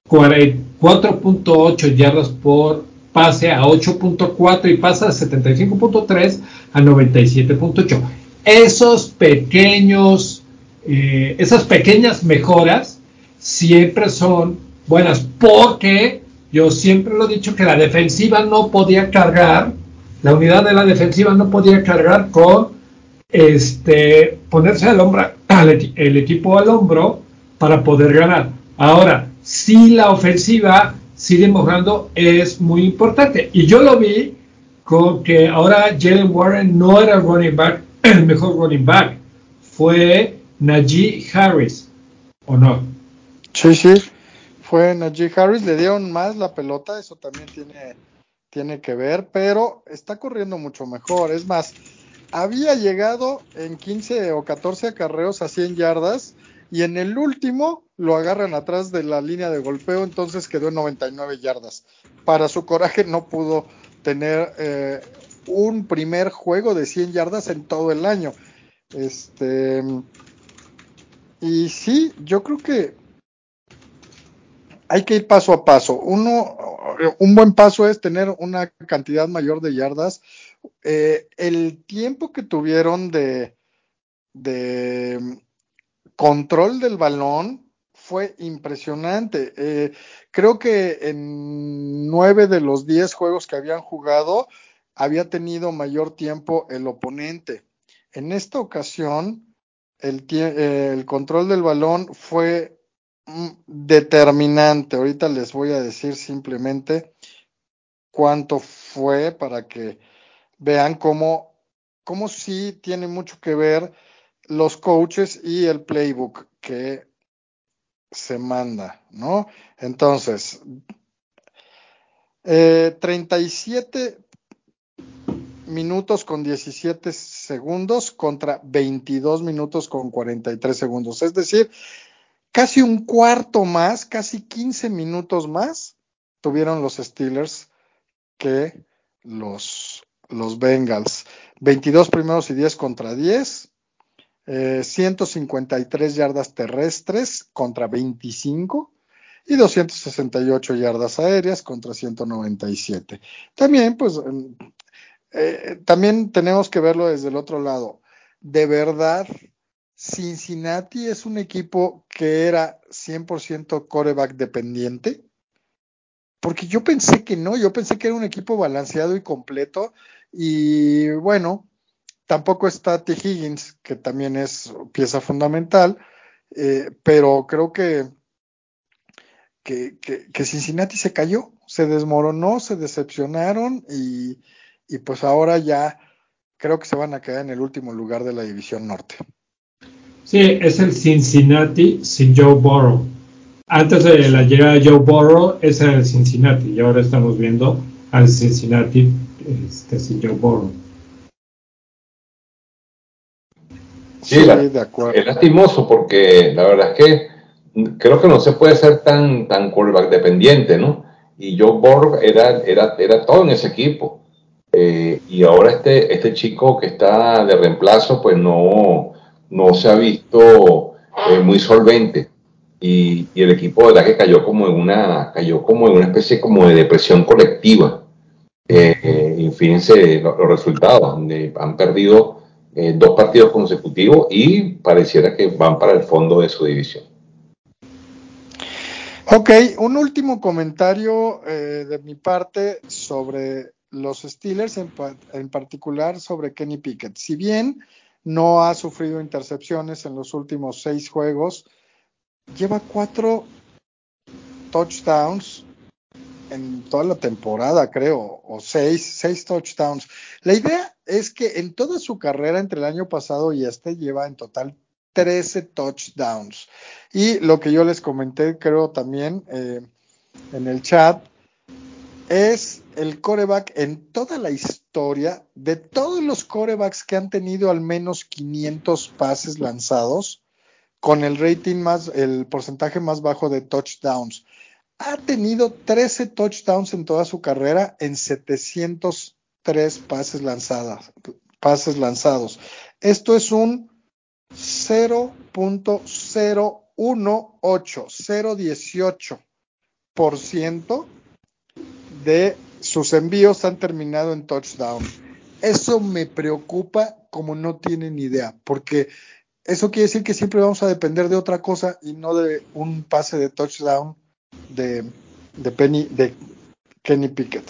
[SPEAKER 2] 4.8 yardas por pase a 8.4 y pasa de 75.3 a 97.8. Esos pequeños, eh, esas pequeñas mejoras siempre son buenas porque yo siempre lo he dicho que la defensiva no podía cargar, la unidad de la defensiva no podía cargar con este ponerse al hombro, el equipo al hombro para poder ganar. Ahora, si la ofensiva sigue mejorando, es muy importante. Y yo lo vi con que ahora Jalen Warren no era el running back, el mejor running back, fue Najee Harris, ¿o no?
[SPEAKER 3] Sí, sí, fue Najee Harris, le dieron más la pelota, eso también tiene, tiene que ver, pero está corriendo mucho mejor. Es más, había llegado en 15 o 14 acarreos a 100 yardas y en el último lo agarran atrás de la línea de golpeo, entonces quedó en 99 yardas. Para su coraje no pudo tener eh, un primer juego de 100 yardas en todo el año. Este, y sí, yo creo que hay que ir paso a paso. Uno, un buen paso es tener una cantidad mayor de yardas. Eh, el tiempo que tuvieron de, de control del balón fue impresionante. Eh, creo que en nueve de los diez juegos que habían jugado había tenido mayor tiempo el oponente. En esta ocasión, el, eh, el control del balón fue mm, determinante. Ahorita les voy a decir simplemente cuánto fue para que vean cómo, cómo sí tiene mucho que ver los coaches y el playbook que se manda, ¿no? Entonces, eh, 37 minutos con 17 segundos contra 22 minutos con 43 segundos. Es decir, casi un cuarto más, casi 15 minutos más tuvieron los Steelers que los, los Bengals. 22 primeros y 10 contra 10. 153 eh, yardas terrestres contra 25 y 268 yardas aéreas contra 197. También, pues, eh, también tenemos que verlo desde el otro lado. De verdad, Cincinnati es un equipo que era 100% coreback dependiente. Porque yo pensé que no, yo pensé que era un equipo balanceado y completo. Y bueno, Tampoco está T. Higgins, que también es pieza fundamental, eh, pero creo que, que, que, Cincinnati se cayó, se desmoronó, se decepcionaron y, y pues ahora ya creo que se van a quedar en el último lugar de la división norte.
[SPEAKER 2] Sí, es el Cincinnati sin Joe Burrow. Antes de la llegada de Joe Burrow, ese era el Cincinnati y ahora estamos viendo al Cincinnati este, sin Joe Burrow.
[SPEAKER 1] Sí, de acuerdo. es lastimoso porque la verdad es que creo que no se puede ser tan, tan quarterback dependiente, ¿no? Y Joe Borg era, era, era todo en ese equipo. Eh, y ahora este, este chico que está de reemplazo, pues no, no se ha visto eh, muy solvente. Y, el equipo de verdad que cayó como en una, cayó como en una especie como de depresión colectiva. Eh, y fíjense los, los resultados, han perdido eh, dos partidos consecutivos y pareciera que van para el fondo de su división.
[SPEAKER 3] Ok, un último comentario eh, de mi parte sobre los Steelers, en, en, particular sobre Kenny Pickett. Si bien no ha sufrido intercepciones en los últimos seis juegos, lleva cuatro touchdowns en toda la temporada, creo, o seis, seis touchdowns. La idea es que en toda su carrera entre el año pasado y este lleva en total 13 touchdowns. Y lo que yo les comenté, creo también eh, en el chat, es el coreback en toda la historia de todos los corebacks que han tenido al menos 500 pases lanzados con el rating más, el porcentaje más bajo de touchdowns ha tenido 13 touchdowns en toda su carrera en 703 pases lanzadas, pases lanzados. Esto es un 0.018, 0.18% de sus envíos han terminado en touchdown. Eso me preocupa como no tienen idea, porque eso quiere decir que siempre vamos a depender de otra cosa y no de un pase de touchdown de, Penny, de Kenny Pickett.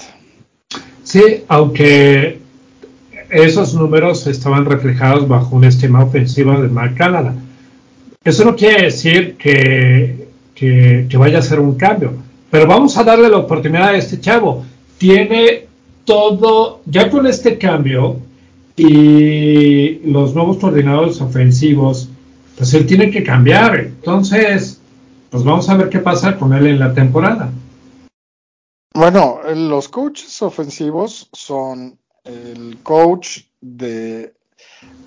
[SPEAKER 2] Sí, aunque esos números estaban reflejados bajo un esquema ofensivo de Mark Canada. Eso no quiere decir que, vaya a ser un cambio, pero vamos a darle la oportunidad a este chavo. Tiene todo, ya con este cambio y los nuevos coordinadores ofensivos, pues él tiene que cambiar. Entonces, pues vamos a ver qué pasa con él en la temporada.
[SPEAKER 3] Bueno, los coaches ofensivos son el coach de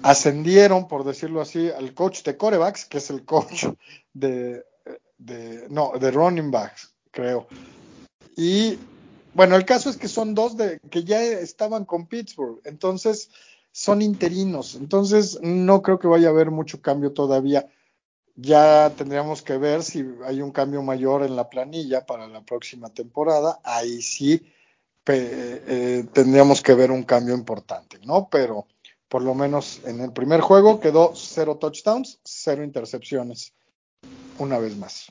[SPEAKER 3] ascendieron, por decirlo así, al coach de corebacks, que es el coach de, de no, de running backs, creo. Y bueno, el caso es que son dos de que ya estaban con Pittsburgh, entonces son interinos, entonces no creo que vaya a haber mucho cambio todavía. Ya tendríamos que ver si hay un cambio mayor en la planilla para la próxima temporada. Ahí sí eh, tendríamos que ver un cambio importante, ¿no? Pero por lo menos en el primer juego quedó cero touchdowns, cero intercepciones, una vez más.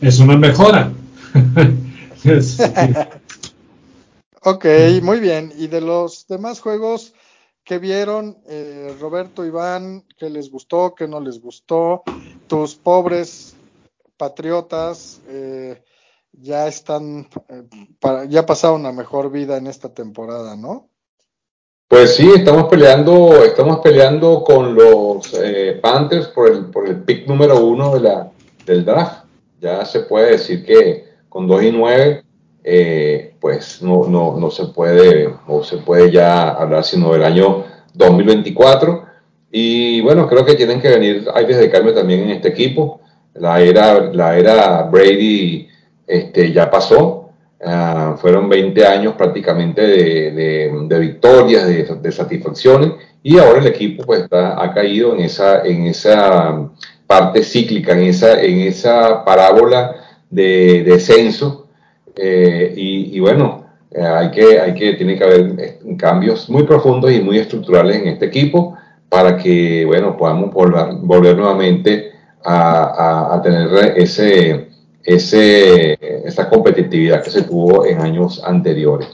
[SPEAKER 2] Es una mejora.
[SPEAKER 3] ok, muy bien. Y de los demás juegos que vieron, eh, Roberto, Iván, ¿qué les gustó, qué no les gustó? Tus pobres patriotas eh, ya están, eh, para, ya pasaron una mejor vida en esta temporada, ¿no?
[SPEAKER 1] Pues sí, estamos peleando, estamos peleando con los Panthers por el, por el pick número uno de la, del draft. Ya se puede decir que con 2 y 9, eh, pues no, no, no, se puede, no se puede ya hablar sino del año 2024. Y bueno, creo que tienen que venir aires de cambio también en este equipo. La era, la era Brady este, ya pasó. Ah, fueron 20 años prácticamente de, de, victorias, de, de, satisfacciones, y ahora el equipo pues está, ha caído en esa, en esa parte cíclica, en esa, en esa parábola de descenso eh, y, bueno, eh, hay que, hay que, tiene que haber eh, cambios muy profundos y muy estructurales en este equipo para que, bueno, podamos volver, volver nuevamente a, tener ese, ese, esa competitividad que se tuvo en años anteriores.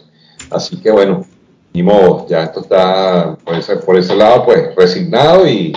[SPEAKER 1] Así que, bueno, ni modo, ya esto está por ese, por ese lado, pues resignado y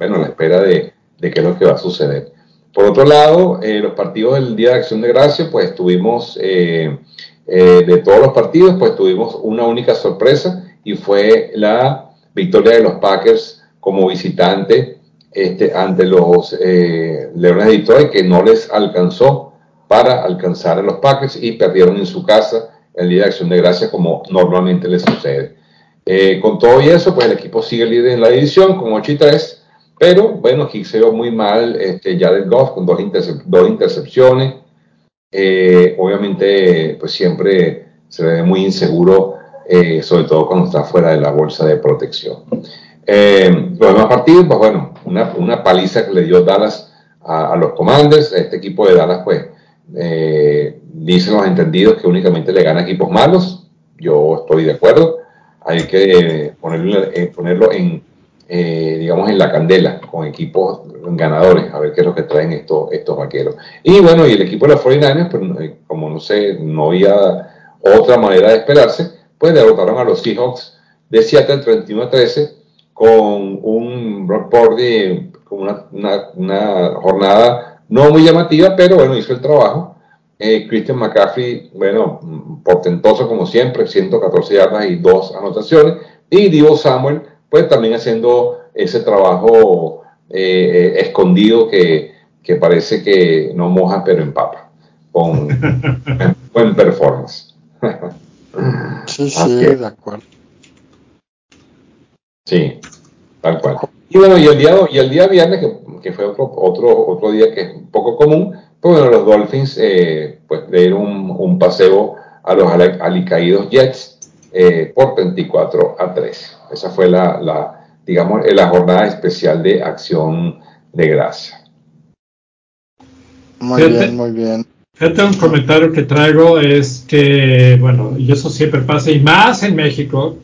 [SPEAKER 1] bueno, la espera de, de qué es lo que va a suceder. Por otro lado, eh, los partidos del Día de Acción de Gracia, pues tuvimos, eh, eh, de todos los partidos, pues tuvimos una única sorpresa y fue la victoria de los Packers como visitante este, ante los Leones de Detroit, que no les alcanzó para alcanzar a los Packers y perdieron en su casa el Día de Acción de Gracia como normalmente les sucede. con todo y eso, pues el equipo sigue líder en la división con 8 y 3 pero bueno, vio muy mal este, del Goff con dos, dos intercepciones. Eh, obviamente, pues siempre se ve muy inseguro, eh, sobre todo cuando está fuera de la bolsa de protección. Eh, los demás partidos, pues bueno, una, una, paliza que le dio Dallas a, a, los Commanders. Este equipo de Dallas, pues, dicen los entendidos que únicamente le gana equipos malos. Yo estoy de acuerdo. Hay que ponerlo, ponerlo en eh, digamos, en la candela con equipos ganadores, a ver qué es lo que traen estos, estos vaqueros. Y bueno, y el equipo de los 49 pues eh, como no sé, no había otra manera de esperarse, pues derrotaron a los Seahawks de Seattle 31 a 13 con un Brock con una, una, jornada no muy llamativa, pero bueno, hizo el trabajo. Eh, Christian McCaffrey, bueno, portentoso como siempre, 114 yardas y dos anotaciones. Y Divo Samuel, pues también haciendo ese trabajo eh, escondido que, que, parece que no moja pero empapa, con buen performance.
[SPEAKER 3] sí, sí, de acuerdo.
[SPEAKER 1] Sí, tal cual. Y bueno, y el día, y el día viernes, que, que, fue otro, otro, otro día que es un poco común, pues bueno, los Dolphins eh, pues dieron un, un, paseo a los alicaídos Jets eh, por 24 a 3. Esa fue la, la, digamos, la jornada especial de acción de gracia.
[SPEAKER 3] Muy bien, muy bien.
[SPEAKER 2] Fíjate, un comentario que traigo es que, bueno, y eso siempre pasa, y más en México,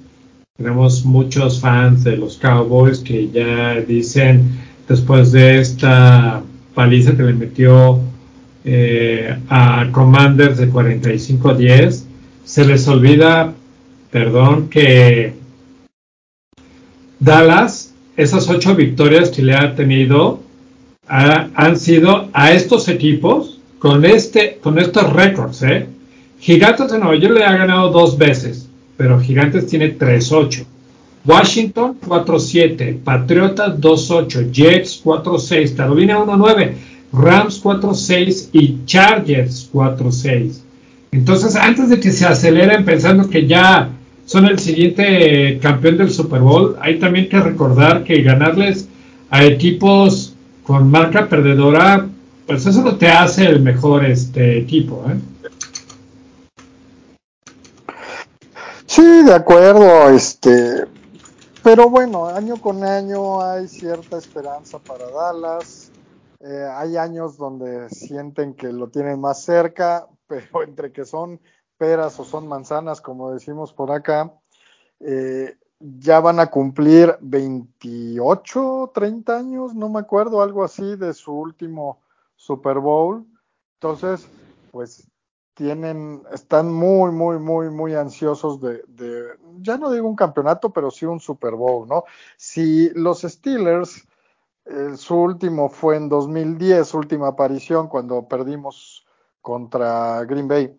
[SPEAKER 2] tenemos muchos fans de los Cowboys que ya dicen, después de esta paliza que le metió eh, a Commanders de 45 a 10, se les olvida perdón, que Dallas, esas ocho victorias que le ha tenido, han sido a estos equipos con, este, con estos récords, ¿eh? Gigantes de Nueva York le ha ganado dos veces, pero Gigantes tiene 3-8. Washington 4-7, Patriotas 2-8, Jets 4-6, Carolina 1-9, Rams 4-6 y Chargers 4-6. Entonces, antes de que se aceleren pensando que ya son el siguiente campeón del Super Bowl, hay también que recordar que ganarles a equipos con marca perdedora, pues eso no te hace el mejor este equipo, ¿eh?
[SPEAKER 3] Sí, de acuerdo, este, pero bueno, año con año hay cierta esperanza para Dallas. Eh, hay años donde sienten que lo tienen más cerca, pero entre que son peras o son manzanas, como decimos por acá, eh, ya van a cumplir 28, 30 años, no me acuerdo, algo así de su último Super Bowl. Entonces, pues tienen, están muy, muy, muy, muy ansiosos de, ya no digo un campeonato, pero sí un Super Bowl, ¿no? Si los Steelers, eh, su último fue en 2010, última aparición, cuando perdimos contra Green Bay,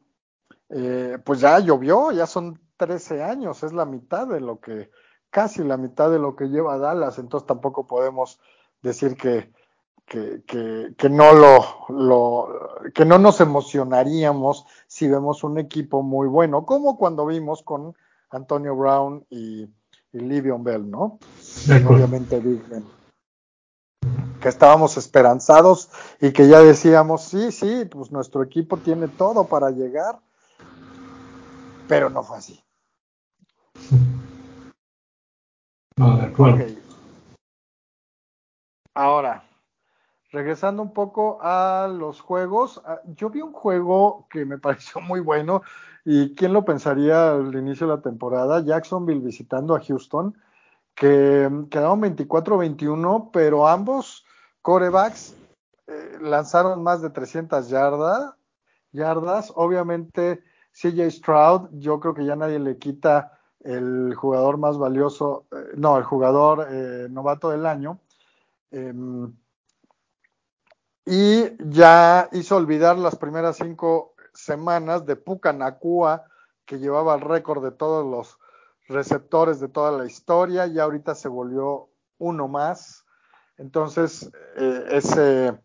[SPEAKER 3] eh, pues ya llovió, ya son 13 años, es la mitad de lo que, casi la mitad de lo que lleva Dallas, entonces tampoco podemos decir que, que, que, no lo, lo, que no nos emocionaríamos si vemos un equipo muy bueno, como cuando vimos con Antonio Brown y, y Livion Bell, ¿no? obviamente Big Ben. Que estábamos esperanzados y que ya decíamos, sí, sí, pues nuestro equipo tiene todo para llegar, pero no fue así.
[SPEAKER 2] No, de acuerdo.
[SPEAKER 3] Ahora, regresando un poco a los juegos, ah, yo vi un juego que me pareció muy bueno y quién lo pensaría al inicio de la temporada, Jacksonville visitando a Houston, que quedaron 24-21, pero ambos corebacks eh, lanzaron más de 300 yardas, yardas, obviamente CJ Stroud, yo creo que ya nadie le quita el jugador más valioso, eh, no, el jugador eh, novato del año. Em, y ya hizo olvidar las primeras cinco semanas de Puka Nakua, que llevaba el récord de todos los receptores de toda la historia, y ahorita se volvió uno más. Entonces, eh, ese,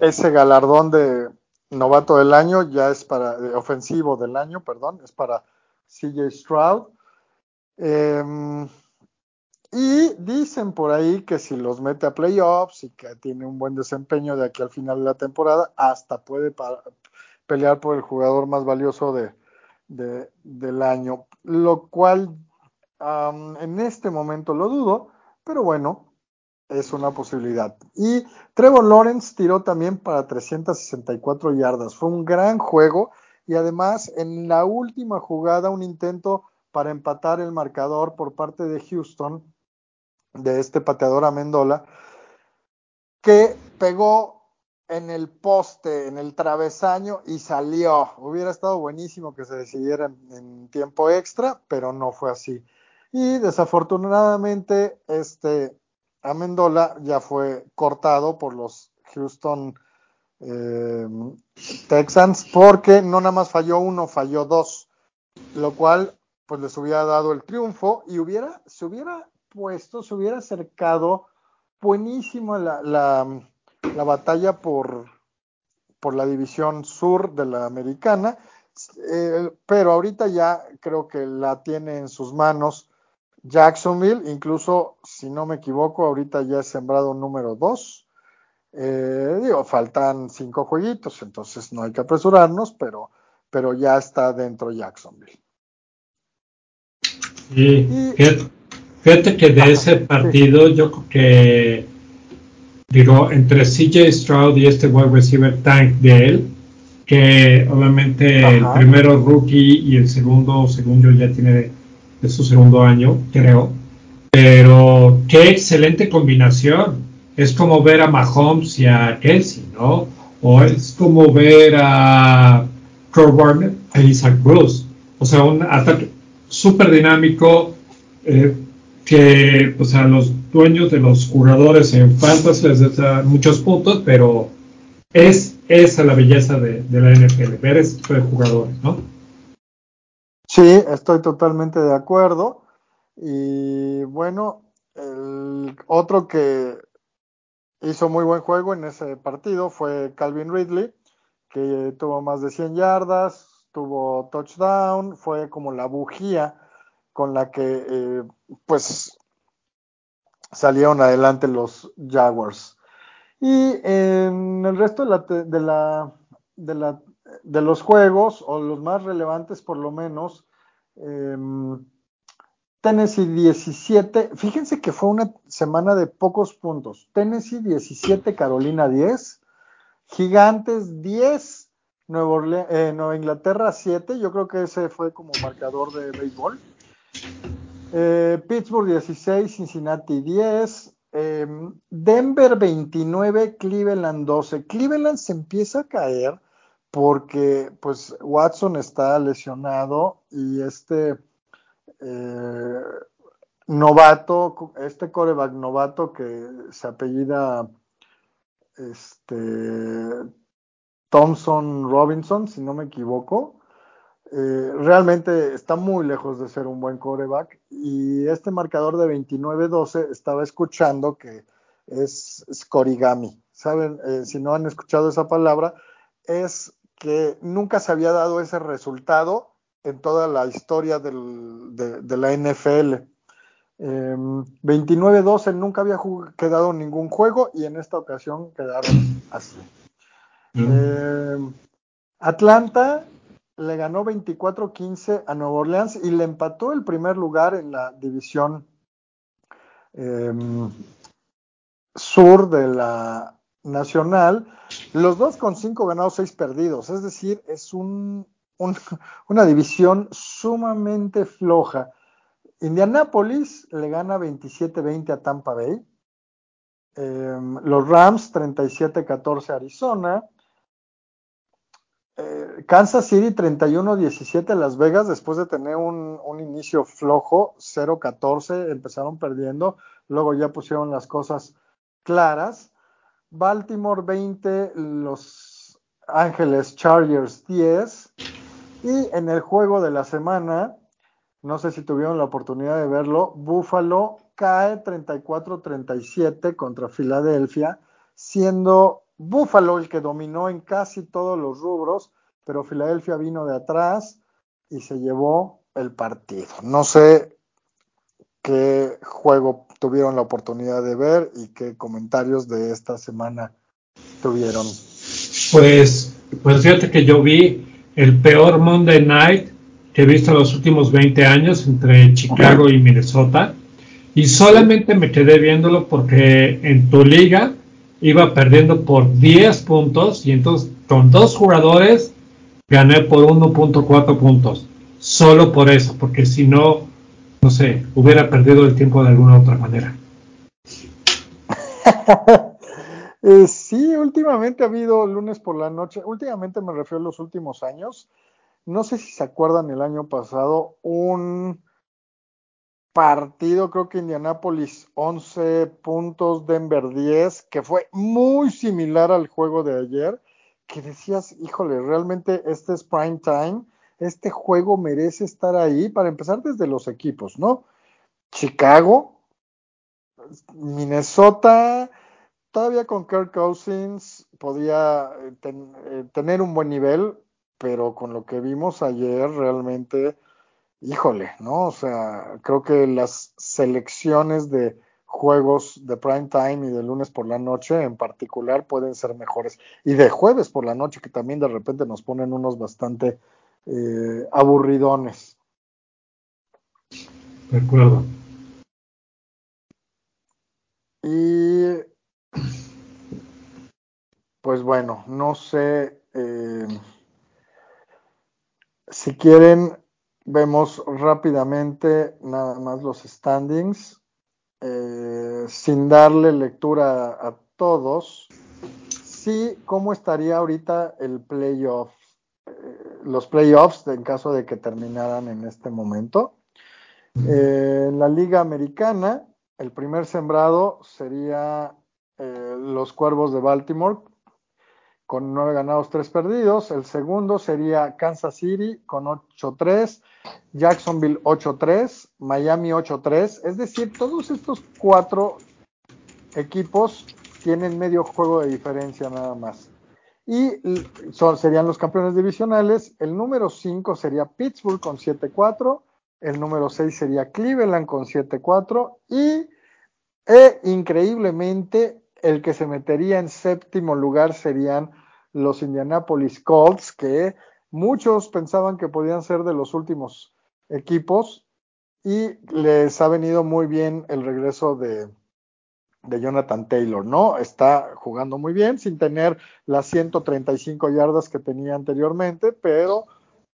[SPEAKER 3] ese galardón de, novato del año, ya es para, ofensivo del año, perdón, es para CJ Stroud. Em, y dicen por ahí que si los mete a playoffs y que tiene un buen desempeño de aquí al final de la temporada, hasta puede pelear por el jugador más valioso de, del año, lo cual en este momento lo dudo, pero bueno, es una posibilidad. Y Trevor Lawrence tiró también para 364 yardas. Fue un gran juego y además en la última jugada un intento para empatar el marcador por parte de Houston, de este pateador Amendola, que pegó en el poste, en el travesaño y salió. Hubiera estado buenísimo que se decidiera en, tiempo extra, pero no fue así. Y desafortunadamente, este Amendola ya fue cortado por los Houston eh, Texans porque no nada más falló uno, falló dos, lo cual pues les hubiera dado el triunfo y hubiera, se hubiera puesto, se hubiera acercado buenísimo la, la, batalla por, por la división sur de la americana, eh, pero ahorita ya creo que la tiene en sus manos Jacksonville, incluso si no me equivoco, ahorita ya es sembrado número 2. Eh, digo, faltan cinco jueguitos, entonces no hay que apresurarnos, pero, pero ya está dentro Jacksonville.
[SPEAKER 2] y, fíjate, que de ese partido yo creo que, digo, entre CJ Stroud y este wide receiver tank de él, que obviamente el primero rookie y el segundo, según yo, ya tiene es su segundo año, creo. Pero qué excelente combinación. Es como ver a Mahomes y a Kelsey, ¿no? O es como ver a Kurt Warner a Isaac Bruce. O sea, un ataque súper dinámico eh, que, o sea, los dueños de los jugadores en fantasy les muchos puntos, pero es esa es la belleza de, la NFL, ver de jugadores, ¿no?
[SPEAKER 3] Sí, estoy totalmente de acuerdo. Y bueno, el otro que hizo muy buen juego en ese partido fue Calvin Ridley, que tuvo más de 100 yardas, tuvo touchdown, fue como la bujía con la que eh, pues salieron adelante los Jaguars. Y en el resto de la, de la, de la de los juegos, o los más relevantes por lo menos, em, Tennessee 17, fíjense que fue una semana de pocos puntos. Tennessee 17, Carolina 10, Gigantes 10, eh, Nueva, Inglaterra 7, yo creo que ese fue como marcador de béisbol. Eh, Pittsburgh 16, Cincinnati 10, em, Denver 29, Cleveland 12. Cleveland se empieza a caer porque pues Watson está lesionado y este eh, novato, este coreback novato que se apellida este Thompson Robinson, si no me equivoco, eh, realmente está muy lejos de ser un buen coreback y este marcador de 29-12 estaba escuchando que es scorigami. ¿Saben? Eh, si no han escuchado esa palabra, es que nunca se había dado ese resultado en toda la historia del, de, la NFL. 29-12 nunca había quedado ningún juego y en esta ocasión quedaron así. Em, Atlanta le ganó 24-15 a Nueva Orleans y le empató el primer lugar en la división em, sur de la Nacional, los dos con cinco ganados, seis perdidos. Es decir, es un, una división sumamente floja. Indianapolis le gana 27-20 a Tampa Bay. Em, los Rams 37-14 a Arizona. Eh, Kansas City 31-17 a Las Vegas después de tener un, un inicio flojo, 0-14, empezaron perdiendo, luego ya pusieron las cosas claras. Baltimore 20, Los Ángeles Chargers 10. Y en el juego de la semana, no sé si tuvieron la oportunidad de verlo, Buffalo cae 34-37 contra Filadelfia, siendo Buffalo el que dominó en casi todos los rubros, pero Filadelfia vino de atrás y se llevó el partido. No sé qué juego tuvieron la oportunidad de ver y qué comentarios de esta semana tuvieron.
[SPEAKER 2] Pues, pues fíjate que yo vi el peor Monday Night que he visto en los últimos 20 años entre Chicago y Minnesota. Y solamente me quedé viéndolo porque en tu liga iba perdiendo por 10 puntos y entonces con dos jugadores gané por 1.4 puntos. Solo por eso, porque si no, no sé, hubiera perdido el tiempo de alguna otra manera.
[SPEAKER 3] Eh, sí, últimamente ha habido lunes por la noche, últimamente me refiero a los últimos años, no sé si se acuerdan el año pasado, un partido, creo que Indianapolis 11 puntos, Denver 10, que fue muy similar al juego de ayer, que decías, híjole, realmente este es prime time, este juego merece estar ahí, para empezar desde los equipos, ¿no? Chicago, Minnesota, todavía con Kirk Cousins podía eh, eh, tener un buen nivel, pero con lo que vimos ayer realmente, híjole, ¿no? O sea, creo que las selecciones de juegos de prime time y de lunes por la noche en particular pueden ser mejores. Y de jueves por la noche, que también de repente nos ponen unos bastante eh, aburridones.
[SPEAKER 2] De acuerdo.
[SPEAKER 3] Y pues bueno, no sé eh, si quieren, vemos rápidamente nada más los standings, eh, sin darle lectura a todos. Sí, ¿cómo estaría ahorita el playoff? los playoffs en caso de que terminaran en este momento. Eh, en la Liga Americana, el primer sembrado sería eh, los Cuervos de Baltimore, con 9 ganados, 3 perdidos. El segundo sería Kansas City con 8-3, Jacksonville 8-3, Miami 8-3. Es decir, todos estos cuatro equipos tienen medio juego de diferencia nada más. Y son, serían los campeones divisionales. El número 5 sería Pittsburgh con 7-4. El número 6 sería Cleveland con 7-4. Y e, increíblemente, el que se metería en séptimo lugar serían los Indianapolis Colts, que muchos pensaban que podían ser de los últimos equipos y les ha venido muy bien el regreso de, de Jonathan Taylor, ¿no? Está jugando muy bien sin tener las 135 yardas que tenía anteriormente, pero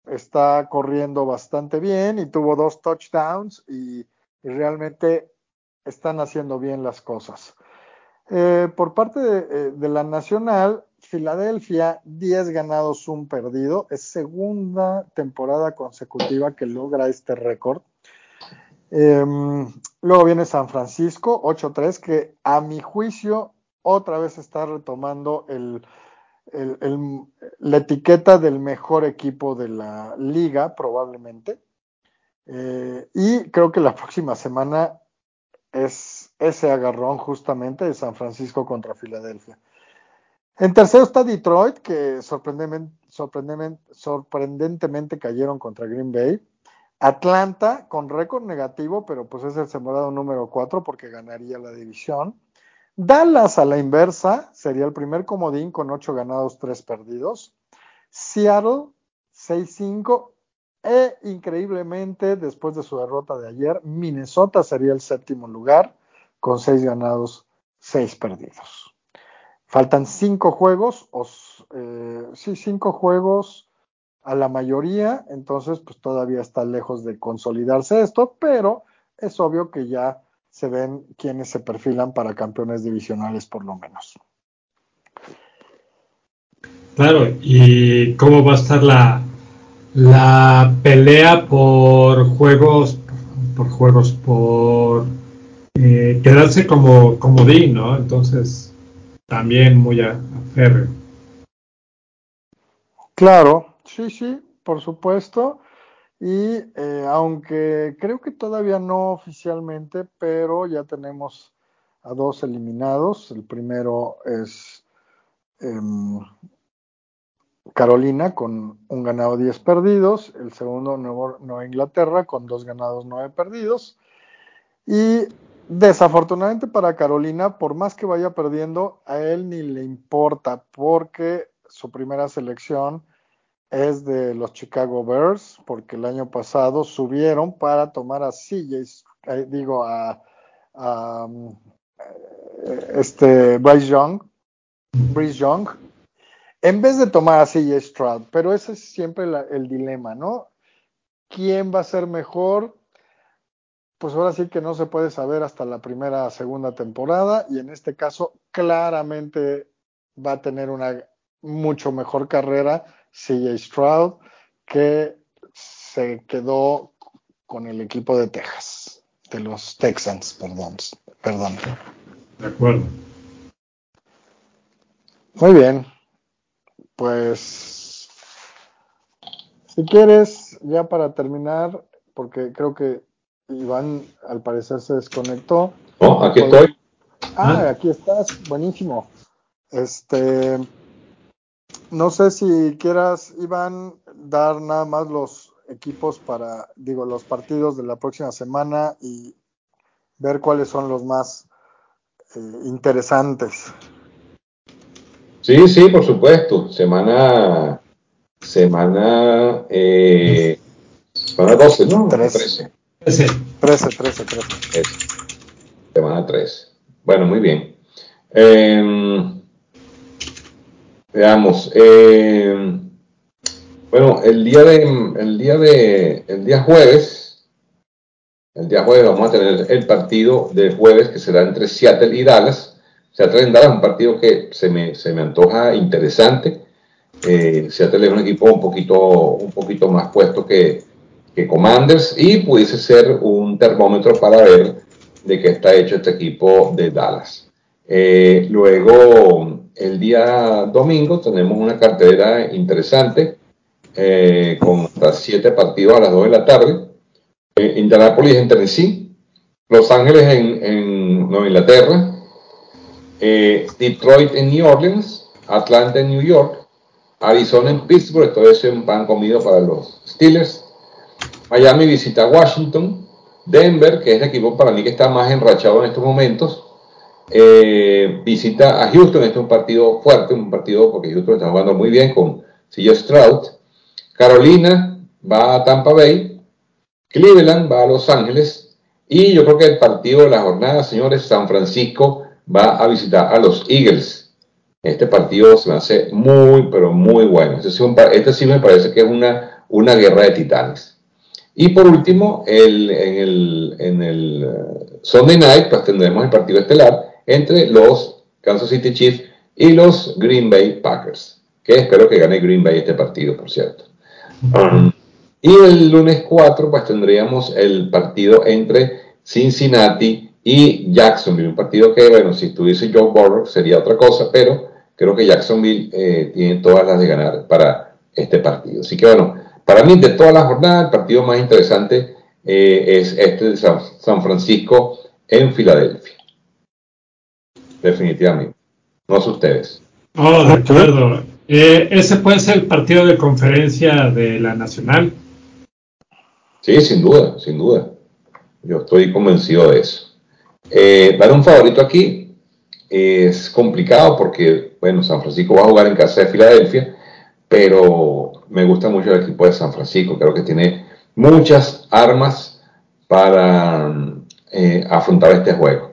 [SPEAKER 3] está corriendo bastante bien y tuvo dos touchdowns y, realmente están haciendo bien las cosas. Eh, por parte de, de, la Nacional, Filadelfia, 10 ganados, un perdido. Es segunda temporada consecutiva que logra este récord. Em, luego viene San Francisco, 8-3, que a mi juicio otra vez está retomando la etiqueta del mejor equipo de la liga, probablemente. Eh, y creo que la próxima semana es ese agarrón justamente de San Francisco contra Filadelfia. En tercero está Detroit, que sorprendentemente, cayeron contra Green Bay. Atlanta con récord negativo, pero pues es el sembrado número 4 porque ganaría la división. Dallas a la inversa sería el primer comodín con 8 ganados, 3 perdidos. Seattle 6-5 e increíblemente después de su derrota de ayer, Minnesota sería el séptimo lugar con 6 ganados, 6 perdidos. Faltan 5 juegos, eh, sí, 5 juegos a la mayoría, entonces pues todavía está lejos de consolidarse esto, pero es obvio que ya se ven quienes se perfilan para campeones divisionales por lo menos.
[SPEAKER 2] Claro, y cómo va a estar la, la pelea por juegos, por juegos, por eh, quedarse como comodín, ¿no? Entonces, también muy a,
[SPEAKER 3] Claro, Sí, sí, por supuesto. Y eh, aunque creo que todavía no oficialmente, pero ya tenemos a dos eliminados. El primero es em, Carolina con un ganado, 10 perdidos. El segundo, Nueva Inglaterra con dos ganados, 9 perdidos. Y desafortunadamente para Carolina, por más que vaya perdiendo, a él ni le importa porque su primera selección es de los Chicago Bears, porque el año pasado subieron para tomar a CJ, eh, digo, a, um, este Bryce Young, Bryce Young, en vez de tomar a CJ Stroud, pero ese es siempre el dilema, ¿no? ¿Quién va a ser mejor? Pues ahora sí que no se puede saber hasta la primera, segunda temporada, y en este caso claramente va a tener una mucho mejor carrera CJ Stroud, que se quedó con el equipo de Texas, de los Texans, perdón. perdón.
[SPEAKER 2] De acuerdo.
[SPEAKER 3] Muy bien. Pues, si quieres, ya para terminar, porque creo que Iván al parecer se desconectó.
[SPEAKER 1] Oh, aquí estoy.
[SPEAKER 3] Ah, ah, aquí estás, buenísimo. Este, no sé si quieras, Iván, dar nada más los equipos para, digo, los partidos de la próxima semana y ver cuáles son los más eh, interesantes.
[SPEAKER 1] Sí, sí, por supuesto. Semana, semana, eh, semana 12, ¿no?
[SPEAKER 3] 13. 13, 13, 13. 13.
[SPEAKER 1] Semana 13. Bueno, muy bien. Eh, Veamos. Eh, bueno, el día de el día de el día jueves, el día jueves vamos a tener el partido de jueves que será entre Seattle y Dallas. Seattle en Dallas es un partido que se me, se me antoja interesante. Eh, Seattle es un equipo un poquito, un poquito más puesto que, que Commanders y pudiese ser un termómetro para ver de qué está hecho este equipo de Dallas. Eh, luego el día domingo tenemos una cartera interesante eh, con hasta siete partidos a las 2 de la tarde. Eh, Indianapolis en Tennessee, Los Ángeles en, Nueva Inglaterra, eh, Detroit en New Orleans, Atlanta en New York, Arizona en Pittsburgh, todo eso es un pan comido para los Steelers. Miami visita Washington, Denver, que es el equipo para mí que está más enrachado en estos momentos, eh, visita a Houston, este es un partido fuerte, un partido porque Houston está jugando muy bien con CJ Stroud. Carolina va a Tampa Bay, Cleveland va a Los Ángeles y yo creo que el partido de la jornada, señores, San Francisco va a visitar a los Eagles. Este partido se me hace muy, pero muy bueno. Este sí, este sí me parece que es una, una guerra de titanes. Y por último, el, en, el, en el eh, Sunday Night, pues tendremos el partido estelar entre los Kansas City Chiefs y los Green Bay Packers, que espero que gane Green Bay este partido, por cierto. Um, y el lunes 4, pues tendríamos el partido entre Cincinnati y Jacksonville, un partido que, bueno, si estuviese Joe Burrow sería otra cosa, pero creo que Jacksonville eh, tiene todas las de ganar para este partido. Así que, bueno, para mí, de toda la jornada, el partido más interesante eh, es este de San Francisco en Filadelfia definitivamente. No sé ustedes.
[SPEAKER 2] Oh, de acuerdo. Eh, ¿Ese puede ser el partido de conferencia de la Nacional?
[SPEAKER 1] Sí, sin duda, sin duda. Yo estoy convencido de eso. Eh, dar un favorito aquí es complicado porque, bueno, San Francisco va a jugar en casa de Filadelfia, pero me gusta mucho el equipo de San Francisco. Creo que tiene muchas armas para eh, afrontar este juego.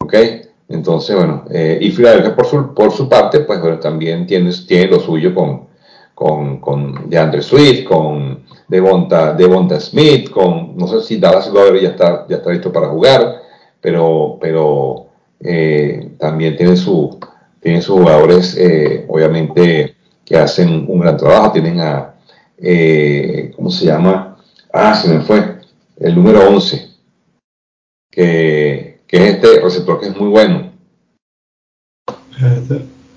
[SPEAKER 1] ¿Ok? Entonces, bueno, eh, y Filadelfia por su, por su parte, pues bueno, también tiene, tiene lo suyo con, con, con DeAndre Swift, con Devonta, Devonta Smith, con, no sé si Dallas Glover ya está, ya está listo para jugar, pero, pero eh, también tiene, su, tiene sus jugadores, obviamente, que hacen un gran trabajo. Tienen a, ¿cómo se llama? Ah, se me fue, el número 11, que que es este receptor que es muy bueno.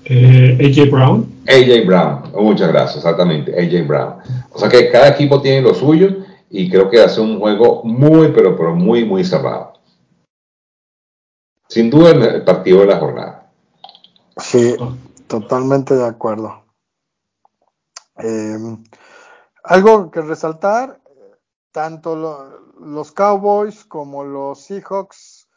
[SPEAKER 2] Eh, AJ Brown.
[SPEAKER 1] AJ Brown, muchas gracias, exactamente, AJ Brown. O sea que cada equipo tiene lo suyo y creo que hace un juego muy, pero, pero muy, muy cerrado. Sin duda el partido de la jornada.
[SPEAKER 3] Sí, totalmente de acuerdo. Eh, algo que resaltar, tanto los Cowboys como los Seahawks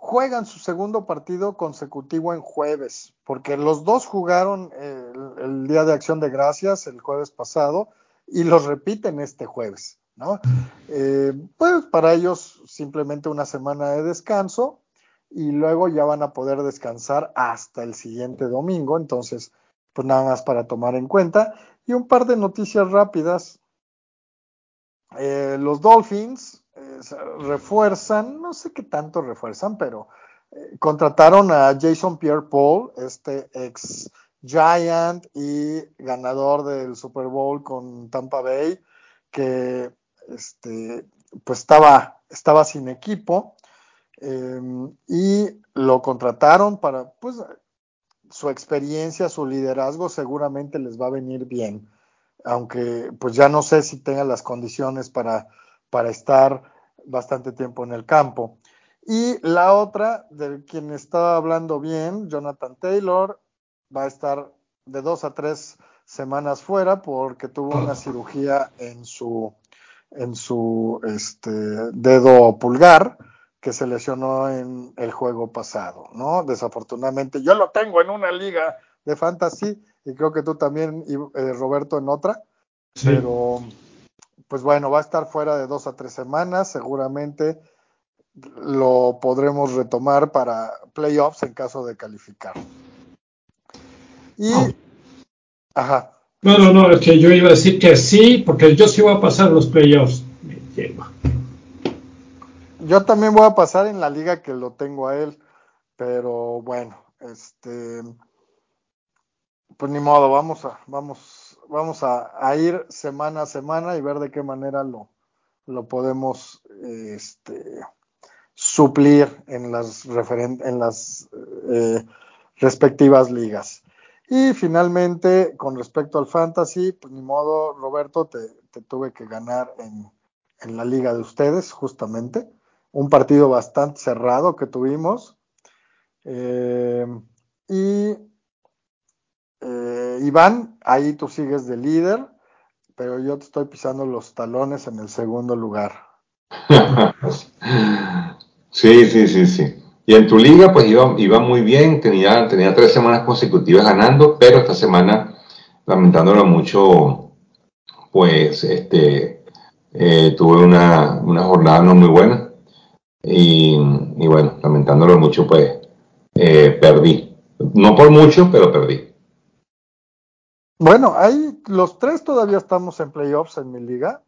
[SPEAKER 3] juegan su segundo partido consecutivo en jueves, porque los dos jugaron el, día de acción de gracias el jueves pasado y los repiten este jueves, ¿no? Eh, pues para ellos simplemente una semana de descanso y luego ya van a poder descansar hasta el siguiente domingo, entonces, pues nada más para tomar en cuenta. Y un par de noticias rápidas. Eh, los Dolphins refuerzan, no sé qué tanto refuerzan, pero eh, contrataron a Jason Pierre Paul, este ex Giant y ganador del Super Bowl con Tampa Bay, que este, pues estaba, estaba sin equipo em, y lo contrataron para, pues, su experiencia, su liderazgo seguramente les va a venir bien, aunque pues ya no sé si tenga las condiciones para para estar bastante tiempo en el campo. Y la otra, de quien estaba hablando bien, Jonathan Taylor, va a estar de dos a tres semanas fuera porque tuvo una cirugía en su, en su este, dedo pulgar que se lesionó en el juego pasado, ¿no? Desafortunadamente, yo lo tengo en una liga de fantasy y creo que tú también, eh, Roberto, en otra, pero pues bueno, va a estar fuera de dos a tres semanas, seguramente lo podremos retomar para playoffs en caso de calificar. Y, ajá.
[SPEAKER 2] No, no, no, es que yo iba a decir que sí, porque yo sí voy a pasar los playoffs. Me lleva.
[SPEAKER 3] Yo también voy a pasar en la liga que lo tengo a él, pero bueno, este, pues ni modo, vamos a, vamos vamos a, ir semana a semana y ver de qué manera lo, lo podemos este, suplir en las, en las eh, respectivas ligas. Y finalmente, con respecto al fantasy, pues ni modo, Roberto, te, tuve que ganar en, la liga de ustedes, justamente. Un partido bastante cerrado que tuvimos. Eh, y eh, Iván, ahí tú sigues de líder, pero yo te estoy pisando los talones en el segundo lugar.
[SPEAKER 1] sí, sí, sí, sí. Y en tu liga, pues iba, iba muy bien, tenía, tenía tres semanas consecutivas ganando, pero esta semana, lamentándolo mucho, pues este, eh, tuve una, una, jornada no muy buena. Y, y bueno, lamentándolo mucho, pues eh, perdí. No por mucho, pero perdí.
[SPEAKER 3] Bueno, ahí los tres todavía estamos en playoffs en mi liga.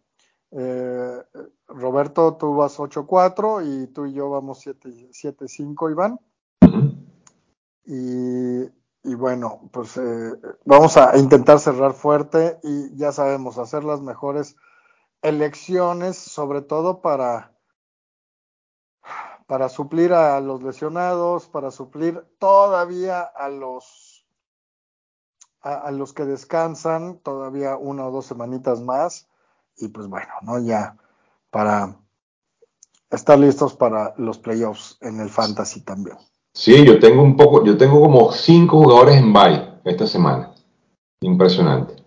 [SPEAKER 3] Eh, Roberto, tú vas 8-4 y tú y yo vamos 7-5, Iván. Y, y, bueno, pues eh, vamos a intentar cerrar fuerte y ya sabemos, hacer las mejores elecciones, sobre todo para, para suplir a los lesionados, para suplir todavía a los, a, a los que descansan, todavía una o dos semanitas más. Y pues bueno, ¿no? Ya para estar listos para los playoffs en el fantasy también.
[SPEAKER 1] Sí, yo tengo un poco, yo tengo como cinco jugadores en bye esta semana. Impresionante.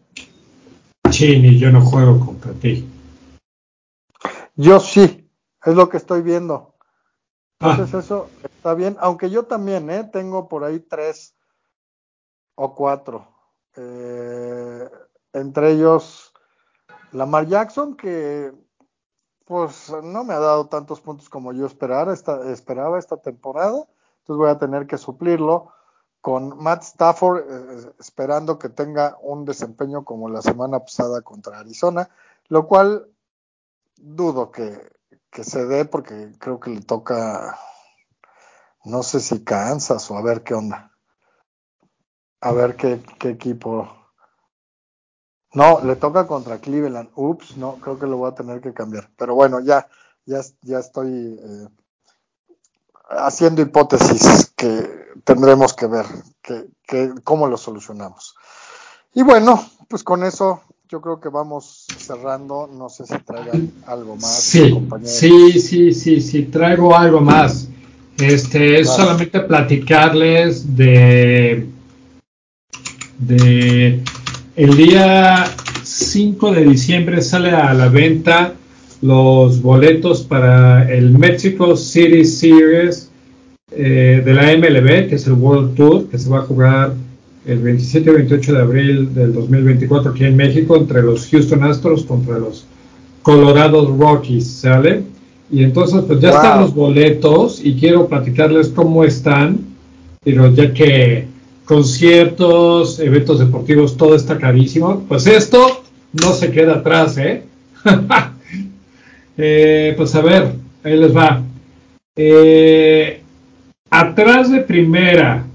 [SPEAKER 2] Chini, yo no juego contra ti.
[SPEAKER 3] Yo sí, es lo que estoy viendo. Entonces ah. eso está bien, aunque yo también, ¿eh? Tengo por ahí tres o cuatro. Eh, entre ellos Lamar Jackson, que pues no me ha dado tantos puntos como yo esperaba esta, esperaba esta temporada, entonces voy a tener que suplirlo con Matt Stafford, eh, esperando que tenga un desempeño como la semana pasada contra Arizona, lo cual dudo que, se dé porque creo que le toca, no sé si Kansas o a ver qué onda, a ver qué, equipo no, le toca contra Cleveland. Ups, no, creo que lo voy a tener que cambiar. Pero bueno, ya, ya, ya estoy eh, haciendo hipótesis que tendremos que ver que, cómo lo solucionamos. Y bueno, pues con eso yo creo que vamos cerrando. No sé si traigan algo más.
[SPEAKER 2] Sí, sí, sí, sí, sí, traigo algo más. Este, es solamente platicarles de, de el día 5 de diciembre sale a la venta los boletos para el Mexico City Series eh, de la MLB, que es el World Tour, que se va a jugar el 27 y 28 de abril del 2024 aquí en México entre los Houston Astros contra los Colorado Rockies, ¿sale? Y entonces pues ya están los boletos y quiero platicarles cómo están, pero ya que conciertos, eventos deportivos, todo está carísimo. Pues esto no se queda atrás, ¿eh? ¿eh? pues a ver, ahí les va. Eh, atrás de primera,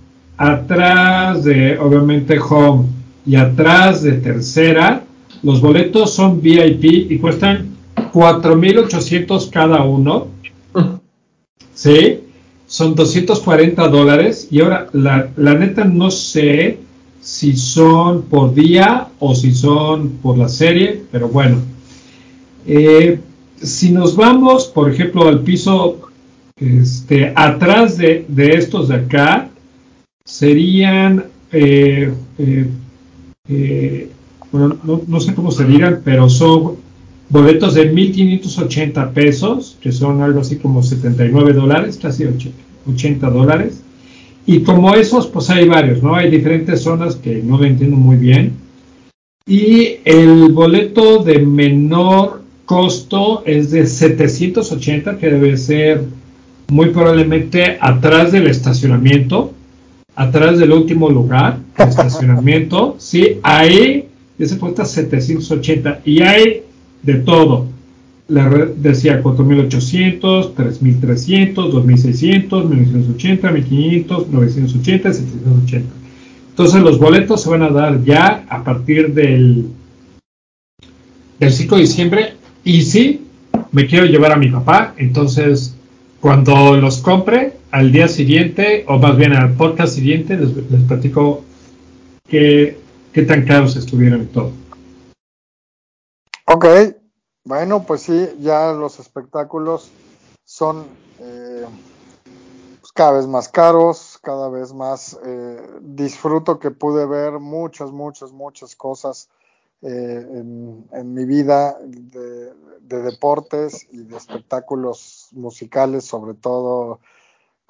[SPEAKER 2] atrás de obviamente home y atrás de tercera, los boletos son VIP y cuestan 4.800 cada uno. ¿Sí? son 240 dólares y ahora la, la, neta no sé si son por día o si son por la serie, pero bueno. Eh, si nos vamos, por ejemplo, al piso este, atrás de, de estos de acá, serían, eh, eh, bueno, no, no, sé cómo se dirán, pero son boletos de 1.580 pesos, que son algo así como 79 dólares, casi 80 dólares. Y como esos, pues hay varios, ¿no? Hay diferentes zonas que no lo entiendo muy bien. Y el boleto de menor costo es de 780, que debe ser muy probablemente atrás del estacionamiento, atrás del último lugar, el estacionamiento, sí, ahí ese cuesta 780 y hay de todo. Le decía 4800, 3300, 2600, 1980, 1500, 980, 780. Entonces los boletos se van a dar ya a partir del, del 5 de diciembre. Y sí, me quiero llevar a mi papá, entonces cuando los compre, al día siguiente, o más bien al podcast siguiente, les, platico qué, tan caros estuvieron todo.
[SPEAKER 3] Ok, bueno, pues sí, ya los espectáculos son eh, pues cada vez más caros, cada vez más eh, disfruto que pude ver muchas, muchas, muchas cosas eh, en, mi vida de, deportes y de espectáculos musicales, sobre todo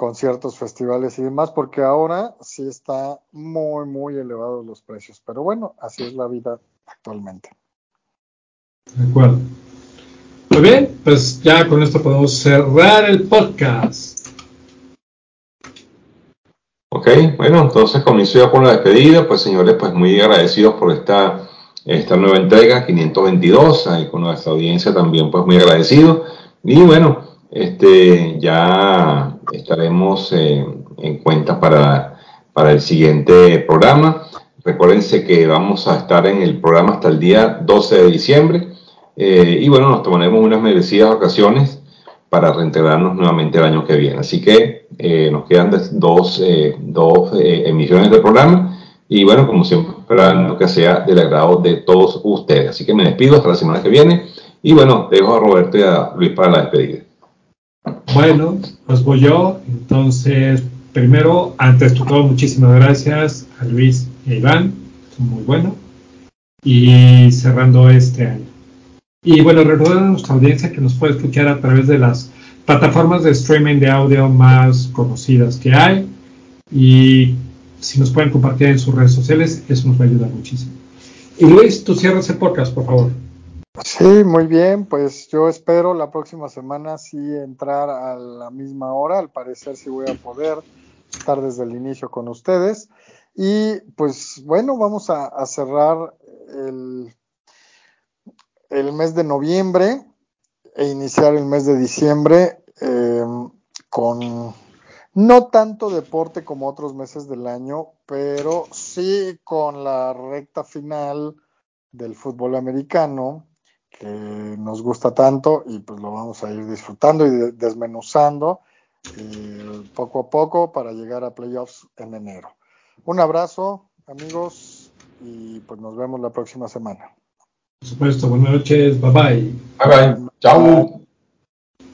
[SPEAKER 3] conciertos, festivales y demás, porque ahora sí está muy, muy elevados los precios. Pero bueno, así es la vida actualmente.
[SPEAKER 2] De acuerdo. Muy bien, pues ya con esto podemos cerrar el podcast.
[SPEAKER 1] Ok, bueno, entonces comienzo ya con la despedida. Pues señores, pues muy agradecidos por esta esta nueva entrega, 522, ahí con nuestra audiencia también pues muy agradecido. Y bueno, este, ya estaremos eh, en cuenta para, para el siguiente programa. Recuérdense que vamos a estar en el programa hasta el día 12 de diciembre. Eh, y bueno, nos tomaremos unas merecidas vacaciones para reintegrarnos nuevamente el año que viene. Así que eh, nos quedan dos, dos emisiones del programa y bueno, como siempre, esperando que sea del agrado de todos ustedes. Así que me despido hasta la semana que viene. Y bueno, dejo a Roberto y a Luis para la despedida.
[SPEAKER 2] Bueno, pues voy yo. Entonces, primero, antes de todo, muchísimas gracias a Luis y a Iván. Muy bueno. Y cerrando este año. Y bueno, recordar a nuestra audiencia que nos puede escuchar a través de las plataformas de streaming de audio más conocidas que hay. Y si nos pueden compartir en sus redes sociales, eso nos va a ayudar muchísimo. Y Luis, tú cierras el podcast, por favor.
[SPEAKER 3] Sí, muy bien, pues yo espero la próxima semana sí entrar a la misma hora, al parecer sí voy a poder estar desde el inicio con ustedes. Y pues bueno, vamos a, cerrar el, el, mes de noviembre e iniciar el mes de diciembre eh, con no tanto deporte como otros meses del año, pero sí con la recta final del fútbol americano, que nos gusta tanto y pues lo vamos a ir disfrutando y desmenuzando eh, poco a poco para llegar a playoffs en enero. Un abrazo, amigos, y pues nos vemos la próxima semana.
[SPEAKER 2] Por supuesto, buenas noches, bye bye.
[SPEAKER 1] Bye bye, chao.